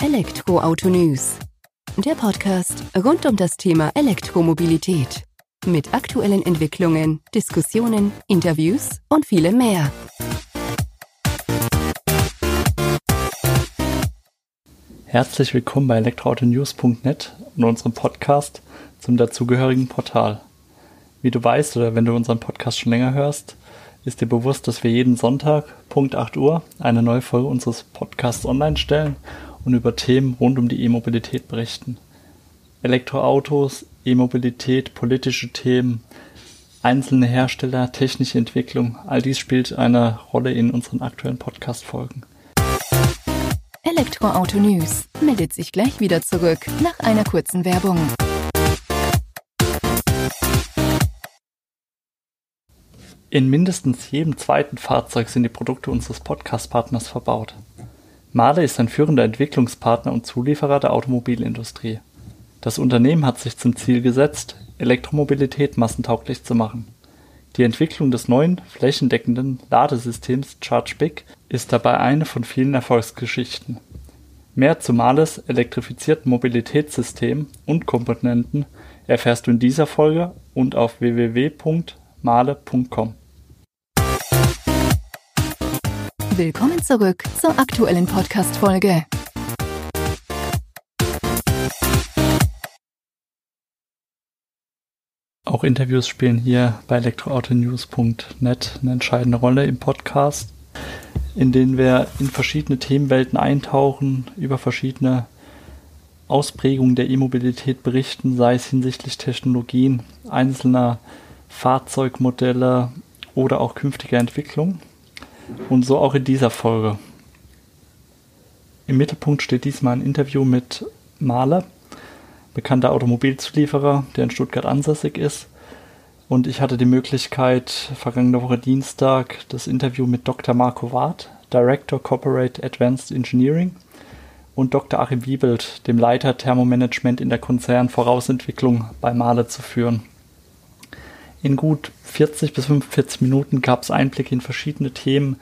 Elektroauto News. Der Podcast rund um das Thema Elektromobilität. Mit aktuellen Entwicklungen, Diskussionen, Interviews und vielem mehr. Herzlich willkommen bei elektroautonews.net und unserem Podcast zum dazugehörigen Portal. Wie du weißt oder wenn du unseren Podcast schon länger hörst, ist dir bewusst, dass wir jeden Sonntag, Punkt 8 Uhr, eine neue Folge unseres Podcasts online stellen und über Themen rund um die E-Mobilität berichten. Elektroautos, E-Mobilität, politische Themen, einzelne Hersteller, technische Entwicklung, all dies spielt eine Rolle in unseren aktuellen Podcast-Folgen. Elektroauto News meldet sich gleich wieder zurück nach einer kurzen Werbung. In mindestens jedem zweiten Fahrzeug sind die Produkte unseres Podcast-Partners verbaut. Mahle ist ein führender Entwicklungspartner und Zulieferer der Automobilindustrie. Das Unternehmen hat sich zum Ziel gesetzt, Elektromobilität massentauglich zu machen. Die Entwicklung des neuen, flächendeckenden Ladesystems ChargeBig ist dabei eine von vielen Erfolgsgeschichten. Mehr zu Mahles elektrifizierten Mobilitätssystem und Komponenten erfährst du in dieser Folge und auf www.mahle.com. Willkommen zurück zur aktuellen Podcast-Folge. Auch Interviews spielen hier bei elektroautonews.net eine entscheidende Rolle im Podcast, in denen wir in verschiedene Themenwelten eintauchen, über verschiedene Ausprägungen der E-Mobilität berichten, sei es hinsichtlich Technologien, einzelner Fahrzeugmodelle oder auch künftiger Entwicklung. Und so auch in dieser Folge. Im Mittelpunkt steht diesmal ein Interview mit Mahler, bekannter Automobilzulieferer, der in Stuttgart ansässig ist. Und ich hatte die Möglichkeit, vergangene Woche Dienstag das Interview mit Dr. Marco Ward, Director Corporate Advanced Engineering, und Dr. Achim Wiebelt, dem Leiter Thermomanagement in der Konzernvorausentwicklung bei Mahle zu führen. In gut 40 bis 45 Minuten gab es Einblicke in verschiedene Themen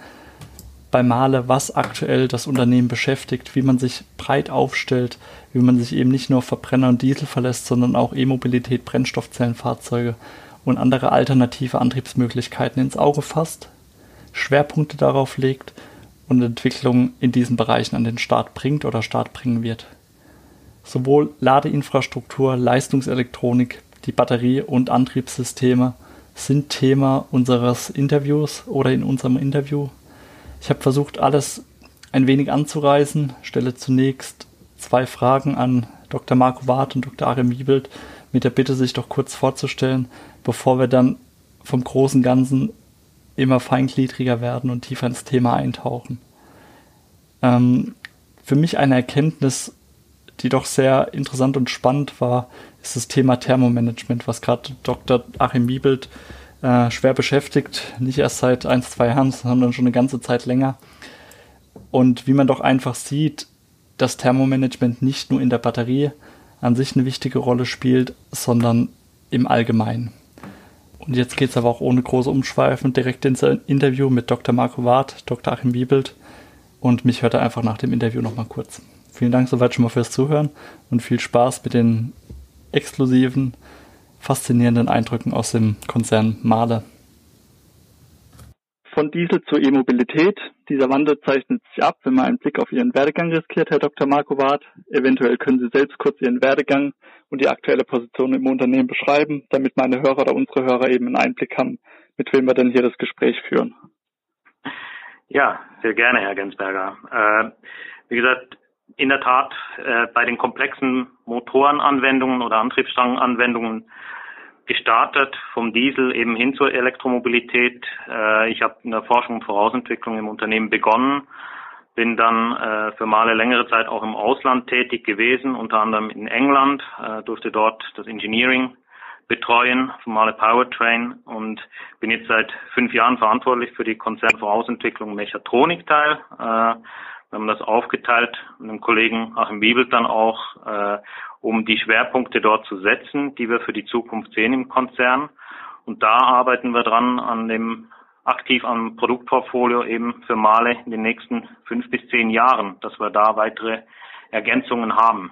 bei Male, was aktuell das Unternehmen beschäftigt, wie man sich breit aufstellt, wie man sich eben nicht nur auf Verbrenner und Diesel verlässt, sondern auch E-Mobilität, Brennstoffzellenfahrzeuge und andere alternative Antriebsmöglichkeiten ins Auge fasst, Schwerpunkte darauf legt und Entwicklungen in diesen Bereichen an den Start bringt oder Start bringen wird. Sowohl Ladeinfrastruktur, Leistungselektronik, die Batterie- und Antriebssysteme sind Thema unseres Interviews oder in unserem Interview. Ich habe versucht, alles ein wenig anzureißen, stelle zunächst zwei Fragen an Dr. Marco Barth und Dr. Arim Wiebelt mit der Bitte, sich doch kurz vorzustellen, bevor wir dann vom großen Ganzen immer feingliedriger werden und tiefer ins Thema eintauchen. Ähm, für mich eine Erkenntnis, die doch sehr interessant und spannend war, ist das Thema Thermomanagement, was gerade Dr. Achim Wiebelt äh, schwer beschäftigt, nicht erst seit ein, zwei Jahren, sondern schon eine ganze Zeit länger. Und wie man doch einfach sieht, dass Thermomanagement nicht nur in der Batterie an sich eine wichtige Rolle spielt, sondern im Allgemeinen. Und jetzt geht es aber auch ohne große Umschweifen direkt ins Interview mit Dr. Marco Ward, Dr. Achim Wiebelt und mich hört er einfach nach dem Interview nochmal kurz. Vielen Dank soweit schon mal fürs Zuhören und viel Spaß mit den exklusiven, faszinierenden Eindrücken aus dem Konzern Mahle. Von Diesel zur E-Mobilität. Dieser Wandel zeichnet sich ab, wenn man einen Blick auf Ihren Werdegang riskiert, Herr Dr. Marco Wart. Eventuell können Sie selbst kurz Ihren Werdegang und die aktuelle Position im Unternehmen beschreiben, damit meine Hörer oder unsere Hörer eben einen Einblick haben, mit wem wir denn hier das Gespräch führen. Ja, sehr gerne, Herr Gensberger. Äh, wie gesagt, in der Tat äh, bei den komplexen Motorenanwendungen oder Antriebsstangenanwendungen gestartet, vom Diesel eben hin zur Elektromobilität. Äh, ich habe in der Forschung und Vorausentwicklung im Unternehmen begonnen, bin dann äh, für mal eine längere Zeit auch im Ausland tätig gewesen, unter anderem in England, äh, durfte dort das Engineering betreuen, formale Powertrain und bin jetzt seit fünf Jahren verantwortlich für die Konzernvorausentwicklung Mechatronik-Teil. Äh, wir haben das aufgeteilt mit dem Kollegen Achim Wiebelt dann auch, äh, um die Schwerpunkte dort zu setzen, die wir für die Zukunft sehen im Konzern. Und da arbeiten wir dran an dem aktiv am Produktportfolio eben für Male in den nächsten fünf bis zehn Jahren, dass wir da weitere Ergänzungen haben.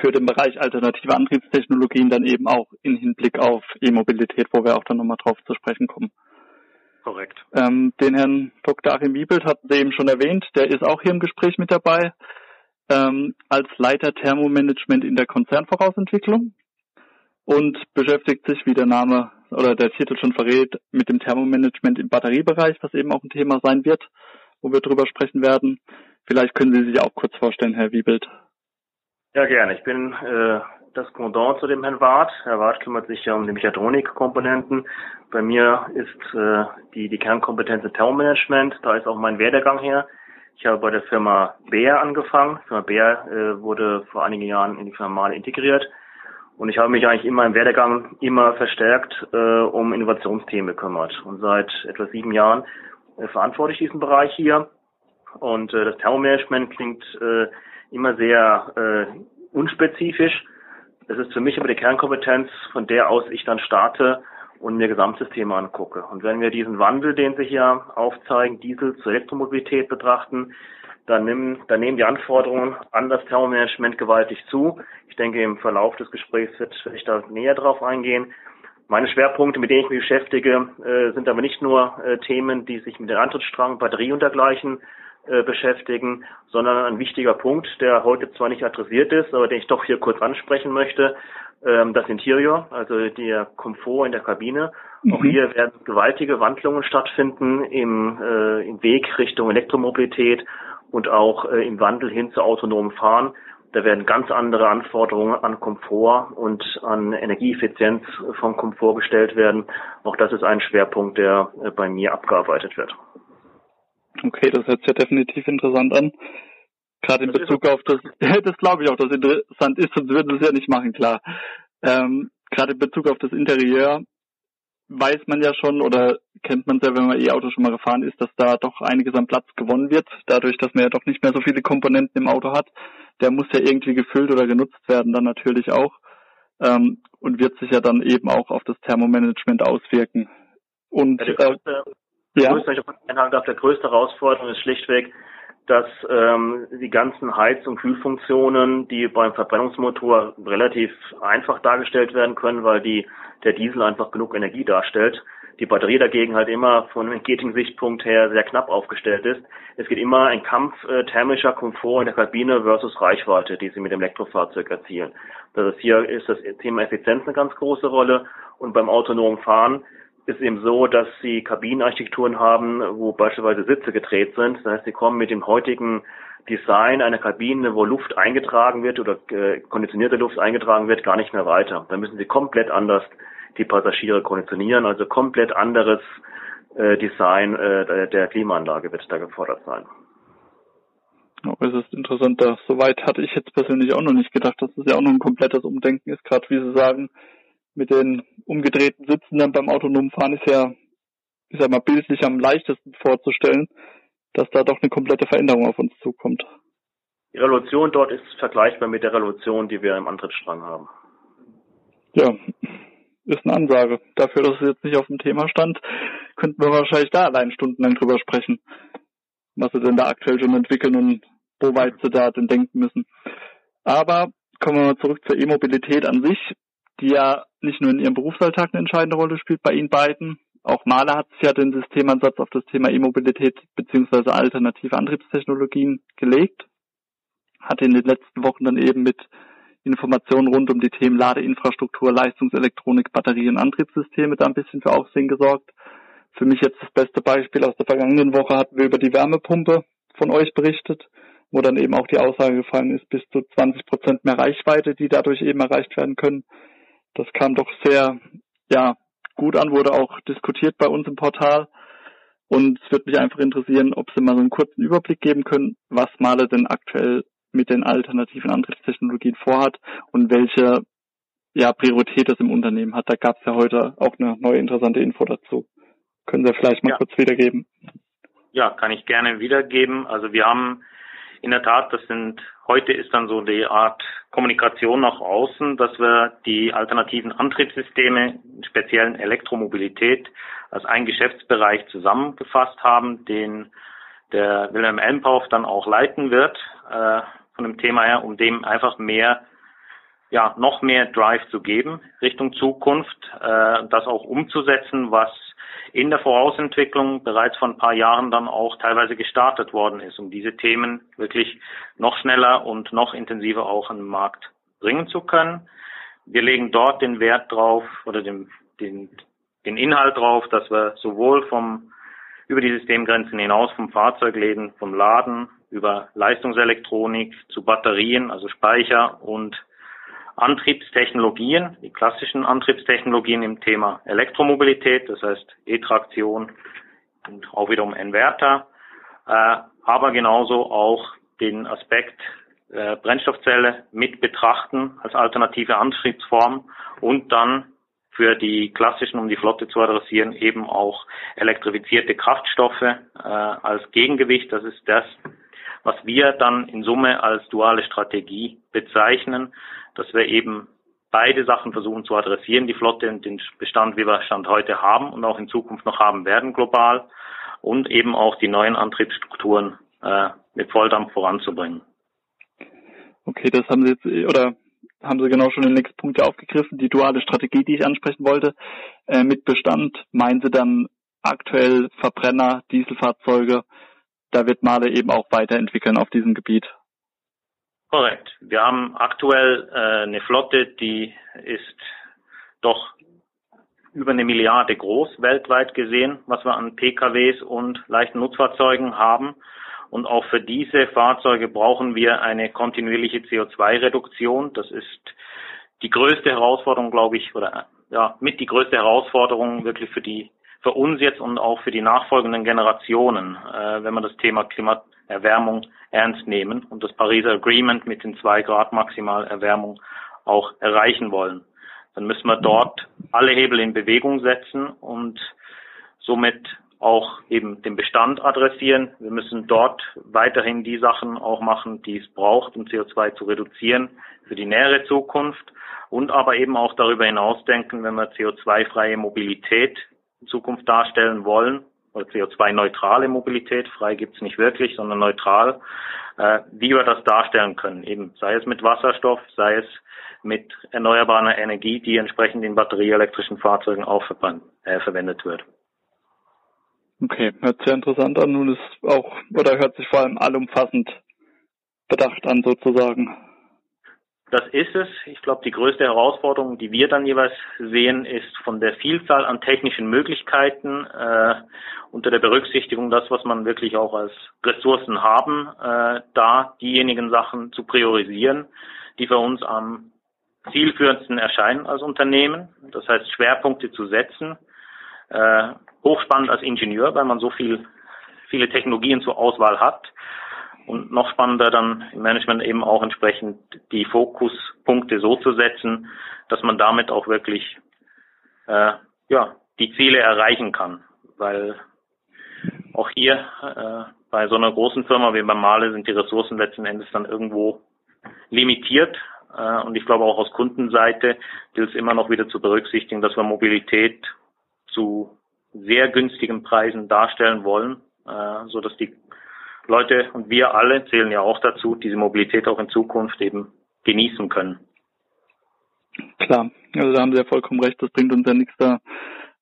Für den Bereich alternative Antriebstechnologien dann eben auch in Hinblick auf E-Mobilität, wo wir auch dann nochmal drauf zu sprechen kommen. Korrekt. Ähm, den Herrn Dr. Achim Wiebelt hatten Sie eben schon erwähnt, der ist auch hier im Gespräch mit dabei, ähm, als Leiter Thermomanagement in der Konzernvorausentwicklung und beschäftigt sich, wie der Name oder der Titel schon verrät, mit dem Thermomanagement im Batteriebereich, was eben auch ein Thema sein wird, wo wir drüber sprechen werden. Vielleicht können Sie sich auch kurz vorstellen, Herr Wiebelt. Ja, gerne. Ich bin äh, das Pendant zu dem Herrn Wart. Herr Wart kümmert sich ja um die Mechatronikkomponenten. Bei mir ist äh, die, die Kernkompetenz Thermomanagement. Da ist auch mein Werdegang her. Ich habe bei der Firma Bär angefangen. Die Firma Bär äh, wurde vor einigen Jahren in die Firma Male integriert. Und ich habe mich eigentlich immer im Werdegang immer verstärkt äh, um Innovationsthemen gekümmert. Und seit etwa sieben Jahren äh, verantworte ich diesen Bereich hier. Und äh, das Thermomanagement klingt äh, immer sehr äh, unspezifisch. Es ist für mich aber die Kernkompetenz, von der aus ich dann starte und mir Gesamtsysteme angucke. Und wenn wir diesen Wandel, den Sie hier aufzeigen, Diesel zur Elektromobilität betrachten, dann nehmen, dann nehmen die Anforderungen an das Thermomanagement gewaltig zu. Ich denke, im Verlauf des Gesprächs wird ich da näher drauf eingehen. Meine Schwerpunkte, mit denen ich mich beschäftige, äh, sind aber nicht nur äh, Themen, die sich mit dem Antrittsstrang, Batterie und dergleichen äh, beschäftigen, sondern ein wichtiger Punkt, der heute zwar nicht adressiert ist, aber den ich doch hier kurz ansprechen möchte, ähm, das Interior, also der Komfort in der Kabine. Mhm. Auch hier werden gewaltige Wandlungen stattfinden im, äh, im Weg Richtung Elektromobilität und auch äh, im Wandel hin zu autonomem Fahren. Da werden ganz andere Anforderungen an Komfort und an Energieeffizienz vom Komfort gestellt werden. Auch das ist ein Schwerpunkt, der äh, bei mir abgearbeitet wird. Okay, das hört sich ja definitiv interessant an. Gerade in das Bezug auf das, das glaube ich auch, dass interessant ist, sonst würden sie es ja nicht machen, klar. Ähm, Gerade in Bezug auf das Interieur weiß man ja schon oder kennt man ja, wenn man E-Auto schon mal gefahren ist, dass da doch einiges an Platz gewonnen wird, dadurch, dass man ja doch nicht mehr so viele Komponenten im Auto hat. Der muss ja irgendwie gefüllt oder genutzt werden, dann natürlich auch. Ähm, und wird sich ja dann eben auch auf das Thermomanagement auswirken. Und ja, äh, ja. größte, ich der größte Herausforderung ist schlichtweg, dass ähm, die ganzen Heiz- und Kühlfunktionen, die beim Verbrennungsmotor relativ einfach dargestellt werden können, weil die der Diesel einfach genug Energie darstellt. Die Batterie dagegen halt immer von einem Gating-Sichtpunkt her sehr knapp aufgestellt ist. Es geht immer ein Kampf äh, thermischer Komfort in der Kabine versus Reichweite, die sie mit dem Elektrofahrzeug erzielen. Das ist hier ist das Thema Effizienz eine ganz große Rolle und beim autonomen Fahren ist eben so, dass sie Kabinenarchitekturen haben, wo beispielsweise Sitze gedreht sind. Das heißt, sie kommen mit dem heutigen Design einer Kabine, wo Luft eingetragen wird oder äh, konditionierte Luft eingetragen wird, gar nicht mehr weiter. Da müssen sie komplett anders die Passagiere konditionieren, also komplett anderes äh, Design äh, der Klimaanlage wird da gefordert sein. Es ist interessant, da soweit hatte ich jetzt persönlich auch noch nicht gedacht, dass das ja auch noch ein komplettes Umdenken ist, gerade wie Sie sagen, mit den umgedrehten Sitzen dann beim autonomen Fahren ist ja, ich sag mal, bildlich am leichtesten vorzustellen, dass da doch eine komplette Veränderung auf uns zukommt. Die Revolution dort ist vergleichbar mit der Revolution, die wir im Antrittsstrang haben. Ja, ist eine Ansage. Dafür, dass es jetzt nicht auf dem Thema stand, könnten wir wahrscheinlich da allein stundenlang drüber sprechen, was sie denn da aktuell schon entwickeln und wo weit sie da denn denken müssen. Aber kommen wir mal zurück zur E-Mobilität an sich, die ja nicht nur in ihrem Berufsalltag eine entscheidende Rolle spielt bei Ihnen beiden. Auch Mahler hat sich ja den Systemansatz auf das Thema E-Mobilität beziehungsweise alternative Antriebstechnologien gelegt. Hat in den letzten Wochen dann eben mit Informationen rund um die Themen Ladeinfrastruktur, Leistungselektronik, Batterie und Antriebssysteme da ein bisschen für Aufsehen gesorgt. Für mich jetzt das beste Beispiel aus der vergangenen Woche hatten wir über die Wärmepumpe von euch berichtet, wo dann eben auch die Aussage gefallen ist, bis zu 20 Prozent mehr Reichweite, die dadurch eben erreicht werden können. Das kam doch sehr, ja, gut an, wurde auch diskutiert bei uns im Portal. Und es würde mich einfach interessieren, ob Sie mal so einen kurzen Überblick geben können, was Male denn aktuell mit den alternativen Antriebstechnologien vorhat und welche ja, Priorität es im Unternehmen hat. Da gab es ja heute auch eine neue interessante Info dazu. Können Sie vielleicht mal ja. kurz wiedergeben? Ja, kann ich gerne wiedergeben. Also wir haben in der Tat, das sind, heute ist dann so die Art Kommunikation nach außen, dass wir die alternativen Antriebssysteme, speziellen Elektromobilität, als einen Geschäftsbereich zusammengefasst haben, den der Wilhelm Elmpauf dann auch leiten wird, äh, von dem Thema her, um dem einfach mehr, ja, noch mehr Drive zu geben Richtung Zukunft, äh, das auch umzusetzen, was in der Vorausentwicklung bereits vor ein paar Jahren dann auch teilweise gestartet worden ist, um diese Themen wirklich noch schneller und noch intensiver auch an den Markt bringen zu können. Wir legen dort den Wert drauf oder den, den, den Inhalt drauf, dass wir sowohl vom über die Systemgrenzen hinaus vom Fahrzeugleben, vom Laden über Leistungselektronik zu Batterien, also Speicher und Antriebstechnologien, die klassischen Antriebstechnologien im Thema Elektromobilität, das heißt E-Traktion und auch wiederum Inverter, äh, aber genauso auch den Aspekt äh, Brennstoffzelle mit betrachten als alternative Antriebsform und dann für die klassischen, um die Flotte zu adressieren, eben auch elektrifizierte Kraftstoffe äh, als Gegengewicht. Das ist das, was wir dann in Summe als duale Strategie bezeichnen, dass wir eben beide Sachen versuchen zu adressieren, die Flotte und den Bestand, wie wir Stand heute haben und auch in Zukunft noch haben werden global und eben auch die neuen Antriebsstrukturen äh, mit Volldampf voranzubringen. Okay, das haben Sie jetzt, oder haben Sie genau schon den nächsten Punkt aufgegriffen, die duale Strategie, die ich ansprechen wollte. Äh, mit Bestand meinen Sie dann aktuell Verbrenner, Dieselfahrzeuge. Da wird Male eben auch weiterentwickeln auf diesem Gebiet. Korrekt. Wir haben aktuell äh, eine Flotte, die ist doch über eine Milliarde groß weltweit gesehen, was wir an PKWs und leichten Nutzfahrzeugen haben. Und auch für diese Fahrzeuge brauchen wir eine kontinuierliche CO2-Reduktion. Das ist die größte Herausforderung, glaube ich, oder ja, mit die größte Herausforderung wirklich für die für uns jetzt und auch für die nachfolgenden Generationen, äh, wenn man das Thema Klimaerwärmung ernst nehmen und das Pariser Agreement mit den zwei Grad Maximalerwärmung auch erreichen wollen. Dann müssen wir dort alle Hebel in Bewegung setzen und somit auch eben den Bestand adressieren. Wir müssen dort weiterhin die Sachen auch machen, die es braucht, um CO2 zu reduzieren für die nähere Zukunft und aber eben auch darüber hinaus denken, wenn wir CO2-freie Mobilität in Zukunft darstellen wollen, oder CO2-neutrale Mobilität, frei gibt's nicht wirklich, sondern neutral, äh, wie wir das darstellen können. Eben sei es mit Wasserstoff, sei es mit erneuerbarer Energie, die entsprechend in batterieelektrischen Fahrzeugen auch äh, verwendet wird. Okay, hört sehr interessant an und ist auch, oder hört sich vor allem allumfassend bedacht an sozusagen. Das ist es. Ich glaube, die größte Herausforderung, die wir dann jeweils sehen, ist von der Vielzahl an technischen Möglichkeiten äh, unter der Berücksichtigung das, was man wirklich auch als Ressourcen haben, äh, da diejenigen Sachen zu priorisieren, die für uns am zielführendsten erscheinen als Unternehmen. Das heißt, Schwerpunkte zu setzen, äh, hochspannend als Ingenieur, weil man so viel, viele Technologien zur Auswahl hat. Und noch spannender dann im Management eben auch entsprechend die Fokuspunkte so zu setzen, dass man damit auch wirklich äh, ja, die Ziele erreichen kann. Weil auch hier äh, bei so einer großen Firma wie bei Male sind die Ressourcen letzten Endes dann irgendwo limitiert. Äh, und ich glaube auch aus Kundenseite gilt es immer noch wieder zu berücksichtigen, dass wir Mobilität zu sehr günstigen Preisen darstellen wollen, äh, so dass die Leute und wir alle zählen ja auch dazu, diese Mobilität auch in Zukunft eben genießen können. Klar, also da haben Sie ja vollkommen recht, das bringt uns ja nichts da,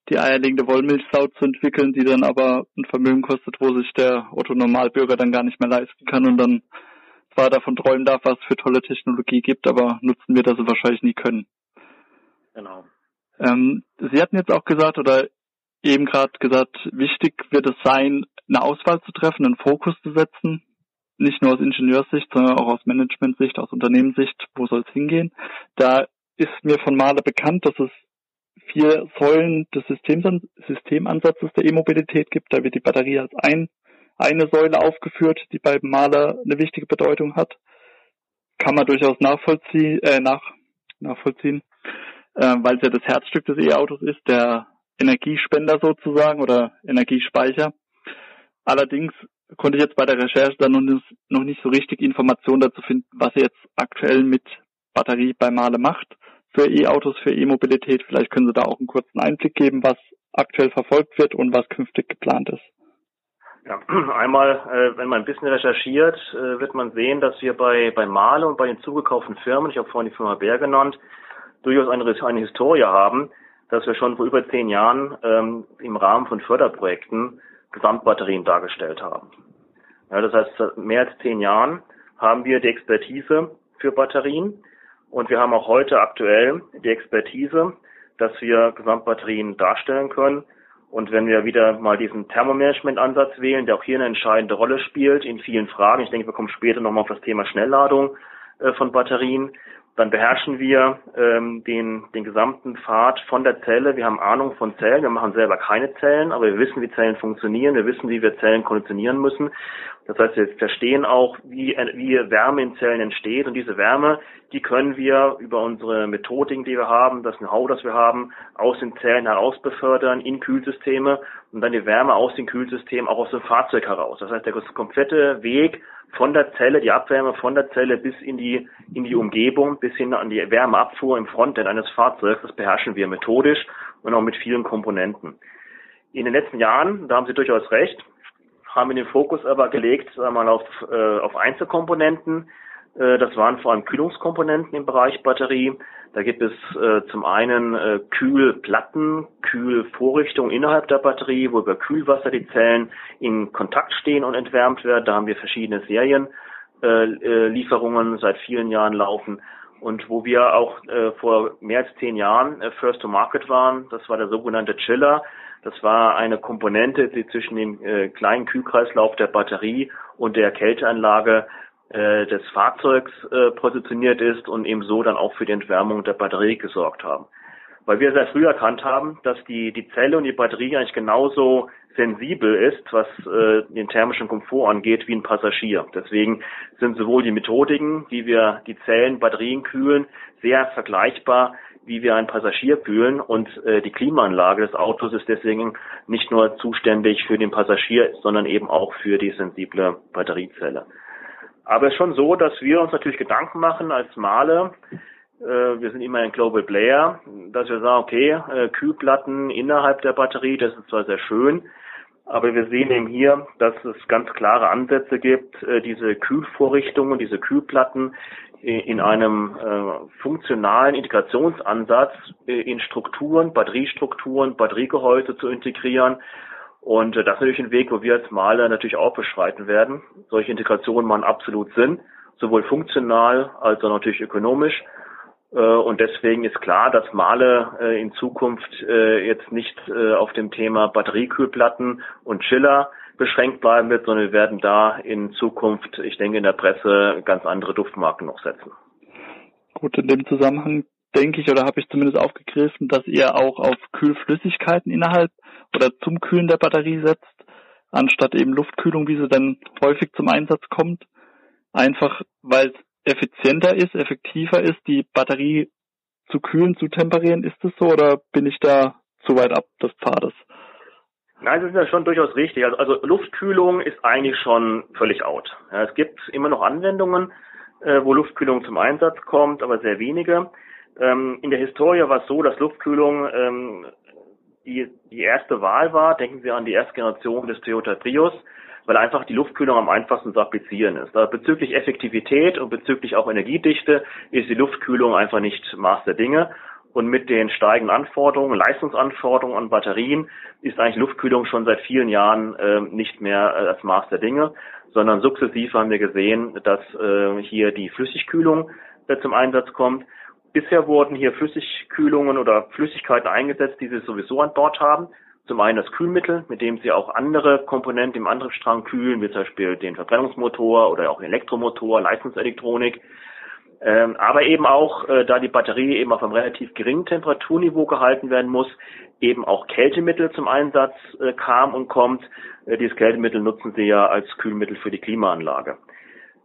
die eierlegende Wollmilchsau zu entwickeln, die dann aber ein Vermögen kostet, wo sich der Otto Normalbürger dann gar nicht mehr leisten kann und dann zwar davon träumen darf, was es für tolle Technologie gibt, aber nutzen wir das wahrscheinlich nie können. Genau. Ähm, Sie hatten jetzt auch gesagt, oder eben gerade gesagt, wichtig wird es sein, eine Auswahl zu treffen, einen Fokus zu setzen, nicht nur aus Ingenieurssicht, sondern auch aus Managementsicht, aus Unternehmenssicht, wo soll es hingehen. Da ist mir von Male bekannt, dass es vier Säulen des Systemansatzes der E-Mobilität gibt. Da wird die Batterie als ein, eine Säule aufgeführt, die bei Maler eine wichtige Bedeutung hat. Kann man durchaus nachvollziehen, äh, nach, nachvollziehen, äh, weil es ja das Herzstück des E-Autos ist, der Energiespender sozusagen oder Energiespeicher. Allerdings konnte ich jetzt bei der Recherche dann noch nicht so richtig Informationen dazu finden, was ihr jetzt aktuell mit Batterie bei Male macht für E-Autos, für E-Mobilität. Vielleicht können Sie da auch einen kurzen Einblick geben, was aktuell verfolgt wird und was künftig geplant ist. Ja, einmal, äh, wenn man ein bisschen recherchiert, äh, wird man sehen, dass wir bei, bei Male und bei den zugekauften Firmen, ich habe vorhin die Firma Bär genannt, durchaus eine, eine Historie haben, dass wir schon vor über zehn Jahren ähm, im Rahmen von Förderprojekten Gesamtbatterien dargestellt haben. Ja, das heißt, seit mehr als zehn Jahren haben wir die Expertise für Batterien und wir haben auch heute aktuell die Expertise, dass wir Gesamtbatterien darstellen können und wenn wir wieder mal diesen Thermomanagement-Ansatz wählen, der auch hier eine entscheidende Rolle spielt in vielen Fragen, ich denke, wir kommen später nochmal auf das Thema Schnellladung äh, von Batterien, dann beherrschen wir ähm, den, den gesamten Pfad von der Zelle. Wir haben Ahnung von Zellen. Wir machen selber keine Zellen, aber wir wissen, wie Zellen funktionieren. Wir wissen, wie wir Zellen konditionieren müssen. Das heißt, wir verstehen auch, wie, wie Wärme in Zellen entsteht. Und diese Wärme, die können wir über unsere Methodiken, die wir haben, das Know-how, das wir haben, aus den Zellen heraus befördern in Kühlsysteme und dann die Wärme aus den Kühlsystemen auch aus dem Fahrzeug heraus. Das heißt, der komplette Weg von der Zelle, die Abwärme von der Zelle bis in die, in die Umgebung, bis hin an die Wärmeabfuhr im Frontend eines Fahrzeugs, das beherrschen wir methodisch und auch mit vielen Komponenten. In den letzten Jahren, da haben Sie durchaus recht, haben wir den Fokus aber gelegt einmal auf, äh, auf Einzelkomponenten. Äh, das waren vor allem Kühlungskomponenten im Bereich Batterie. Da gibt es äh, zum einen äh, Kühlplatten, Kühlvorrichtungen innerhalb der Batterie, wo über Kühlwasser die Zellen in Kontakt stehen und entwärmt werden. Da haben wir verschiedene Serienlieferungen äh, äh, seit vielen Jahren laufen. Und wo wir auch äh, vor mehr als zehn Jahren äh, First to Market waren, das war der sogenannte Chiller. Das war eine Komponente, die zwischen dem äh, kleinen Kühlkreislauf der Batterie und der Kälteanlage äh, des Fahrzeugs äh, positioniert ist und eben so dann auch für die Entwärmung der Batterie gesorgt haben. Weil wir sehr früh erkannt haben, dass die, die Zelle und die Batterie eigentlich genauso sensibel ist, was äh, den thermischen Komfort angeht, wie ein Passagier. Deswegen sind sowohl die Methodiken, wie wir die Zellen, Batterien kühlen, sehr vergleichbar, wie wir ein Passagier kühlen. Und äh, die Klimaanlage des Autos ist deswegen nicht nur zuständig für den Passagier, sondern eben auch für die sensible Batteriezelle. Aber es ist schon so, dass wir uns natürlich Gedanken machen als Male, äh, wir sind immer ein Global Player, dass wir sagen, okay, äh, Kühlplatten innerhalb der Batterie, das ist zwar sehr schön, aber wir sehen eben hier, dass es ganz klare Ansätze gibt, äh, diese Kühlvorrichtungen, diese Kühlplatten in einem funktionalen Integrationsansatz in Strukturen, Batteriestrukturen, Batteriegehäuse zu integrieren und äh, das ist natürlich ein Weg, wo wir als Maler natürlich auch beschreiten werden. Solche Integrationen machen absolut Sinn, sowohl funktional als auch natürlich ökonomisch. Äh, und deswegen ist klar, dass Male äh, in Zukunft jetzt nicht auf dem Thema Batteriekühlplatten und Chiller beschränkt bleiben wird, sondern wir werden da in Zukunft, ich denke in der Presse, ganz andere Duftmarken noch setzen. Gut, in dem Zusammenhang denke ich oder habe ich zumindest aufgegriffen, dass ihr auch auf Kühlflüssigkeiten innerhalb oder zum Kühlen der Batterie setzt, anstatt eben Luftkühlung, wie sie dann häufig zum Einsatz kommt. Einfach weil es effizienter ist, effektiver ist, die Batterie zu kühlen, zu temperieren. Ist es so oder bin ich da zu weit ab des Pfades? Nein, das ist ja schon durchaus richtig. Also, also Luftkühlung ist eigentlich schon völlig out. Ja, es gibt immer noch Anwendungen, äh, wo Luftkühlung zum Einsatz kommt, aber sehr wenige. Ähm, in der Historie war es so, dass Luftkühlung ähm, die, die erste Wahl war, denken Sie an die erste Generation des Toyota Prius, weil einfach die Luftkühlung am einfachsten zu applizieren ist. Aber bezüglich Effektivität und bezüglich auch Energiedichte ist die Luftkühlung einfach nicht Maß der Dinge. Und mit den steigenden Anforderungen, Leistungsanforderungen an Batterien ist eigentlich Luftkühlung schon seit vielen Jahren äh, nicht mehr äh, das Maß der Dinge, sondern sukzessiv haben wir gesehen, dass äh, hier die Flüssigkühlung äh, zum Einsatz kommt. Bisher wurden hier Flüssigkühlungen oder Flüssigkeiten eingesetzt, die Sie sowieso an Bord haben. Zum einen das Kühlmittel, mit dem Sie auch andere Komponenten im Antriebsstrang kühlen, wie zum Beispiel den Verbrennungsmotor oder auch Elektromotor, Leistungselektronik. Ähm, aber eben auch, äh, da die Batterie eben auf einem relativ geringen Temperaturniveau gehalten werden muss, eben auch Kältemittel zum Einsatz äh, kam und kommt. Äh, dieses Kältemittel nutzen Sie ja als Kühlmittel für die Klimaanlage.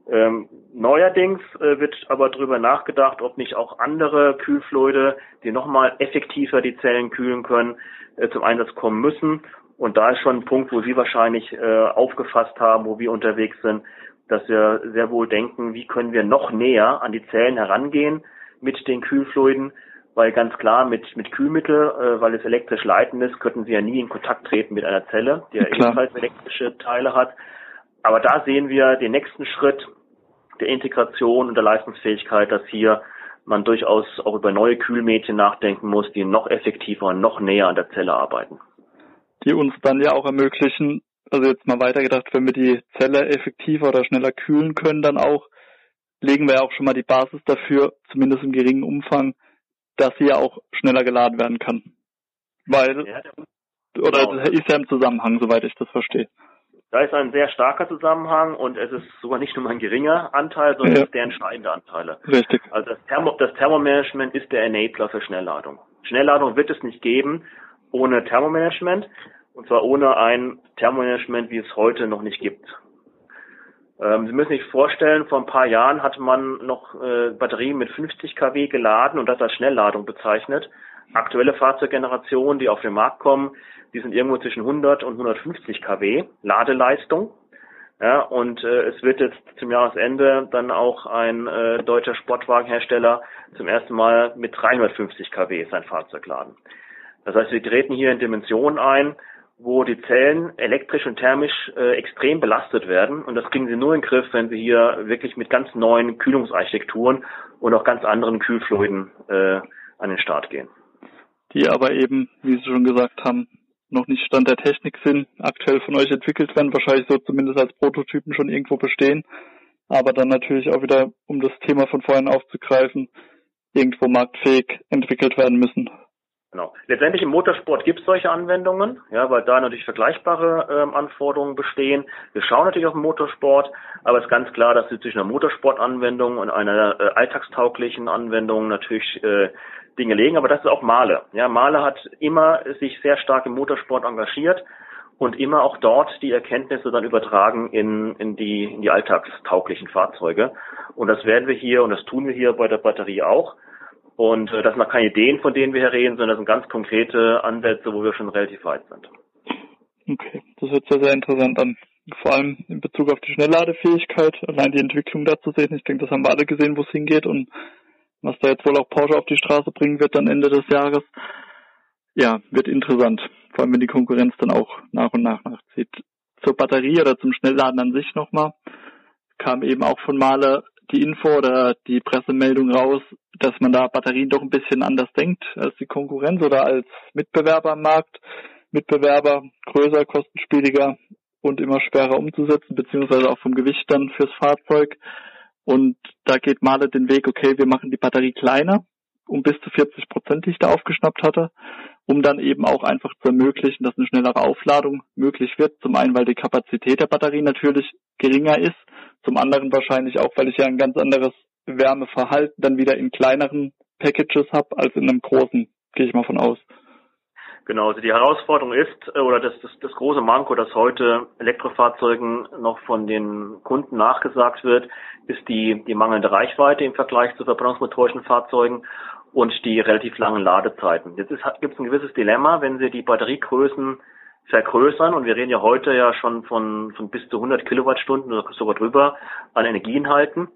Ähm, neuerdings äh, wird aber darüber nachgedacht, ob nicht auch andere Kühlfluide, die nochmal effektiver die Zellen kühlen können, äh, zum Einsatz kommen müssen. Und da ist schon ein Punkt, wo Sie wahrscheinlich äh, aufgefasst haben, wo wir unterwegs sind, dass wir sehr wohl denken, wie können wir noch näher an die Zellen herangehen mit den Kühlfluiden weil ganz klar mit, mit Kühlmittel, äh, weil es elektrisch leitend ist, könnten sie ja nie in Kontakt treten mit einer Zelle, die ja ebenfalls elektrische Teile hat. Aber da sehen wir den nächsten Schritt der Integration und der Leistungsfähigkeit, dass hier man durchaus auch über neue Kühlmädchen nachdenken muss, die noch effektiver und noch näher an der Zelle arbeiten. Die uns dann ja auch ermöglichen, also jetzt mal weitergedacht, wenn wir die Zelle effektiver oder schneller kühlen können, dann auch, legen wir ja auch schon mal die Basis dafür, zumindest im geringen Umfang, dass sie ja auch schneller geladen werden kann. Weil, ja, oder genau. ist ja im Zusammenhang, soweit ich das verstehe. Da ist ein sehr starker Zusammenhang und es ist sogar nicht nur ein geringer Anteil, sondern ja. ist der entscheidende Anteil. Richtig. Also das, Thermo, das Thermomanagement ist der Enabler für Schnellladung. Schnellladung wird es nicht geben ohne Thermomanagement und zwar ohne ein Thermomanagement, wie es heute noch nicht gibt. Ähm, Sie müssen sich vorstellen, vor ein paar Jahren hatte man noch äh, Batterien mit 50 kW geladen und das als Schnellladung bezeichnet. Aktuelle Fahrzeuggenerationen, die auf den Markt kommen, die sind irgendwo zwischen 100 und 150 kW Ladeleistung. Ja, und äh, es wird jetzt zum Jahresende dann auch ein äh, deutscher Sportwagenhersteller zum ersten Mal mit 350 kW sein Fahrzeug laden. Das heißt, wir treten hier in Dimensionen ein, wo die Zellen elektrisch und thermisch äh, extrem belastet werden. Und das kriegen sie nur in den Griff, wenn sie hier wirklich mit ganz neuen Kühlungsarchitekturen und auch ganz anderen Kühlfluiden äh, an den Start gehen. Die aber eben, wie Sie schon gesagt haben, noch nicht Stand der Technik sind, aktuell von euch entwickelt werden, wahrscheinlich so zumindest als Prototypen schon irgendwo bestehen, aber dann natürlich auch wieder, um das Thema von vorhin aufzugreifen, irgendwo marktfähig entwickelt werden müssen. Genau. Letztendlich im Motorsport gibt es solche Anwendungen, ja, weil da natürlich vergleichbare ähm, Anforderungen bestehen. Wir schauen natürlich auf den Motorsport, aber es ist ganz klar, dass zwischen einer Motorsportanwendung und einer äh, alltagstauglichen Anwendung natürlich äh, Dinge liegen. Aber das ist auch Male. Ja, Male hat immer sich sehr stark im Motorsport engagiert und immer auch dort die Erkenntnisse dann übertragen in, in, die, in die alltagstauglichen Fahrzeuge. Und das werden wir hier und das tun wir hier bei der Batterie auch. Und äh, das sind keine Ideen, von denen wir hier reden, sondern das sind ganz konkrete Ansätze, wo wir schon relativ weit sind. Okay, das hört sich sehr interessant an. Vor allem in Bezug auf die Schnellladefähigkeit, allein die Entwicklung da zu sehen. Ich denke, das haben wir alle gesehen, wo es hingeht und was da jetzt wohl auch Porsche auf die Straße bringen wird dann Ende des Jahres. Ja, wird interessant. Vor allem, wenn die Konkurrenz dann auch nach und nach nachzieht. Zur Batterie oder zum Schnellladen an sich nochmal kam eben auch von Male die Info oder die Pressemeldung raus, dass man da Batterien doch ein bisschen anders denkt als die Konkurrenz oder als Mitbewerber am Markt. Mitbewerber größer, kostenspieliger und immer schwerer umzusetzen, beziehungsweise auch vom Gewicht dann fürs Fahrzeug. Und da geht Male den Weg, okay, wir machen die Batterie kleiner, um bis zu 40 Prozent, die ich da aufgeschnappt hatte, um dann eben auch einfach zu ermöglichen, dass eine schnellere Aufladung möglich wird. Zum einen, weil die Kapazität der Batterie natürlich geringer ist, zum anderen wahrscheinlich auch, weil ich ja ein ganz anderes Wärmeverhalten dann wieder in kleineren Packages habe als in einem großen, gehe ich mal von aus. Genau, also die Herausforderung ist, äh, oder das, das, das große Manko, das heute Elektrofahrzeugen noch von den Kunden nachgesagt wird, ist die, die mangelnde Reichweite im Vergleich zu verbrennungsmotorischen Fahrzeugen und die relativ langen Ladezeiten. Jetzt gibt es ein gewisses Dilemma, wenn Sie die Batteriegrößen vergrößern und wir reden ja heute ja schon von, von bis zu 100 Kilowattstunden oder sogar drüber an Energieinhalten.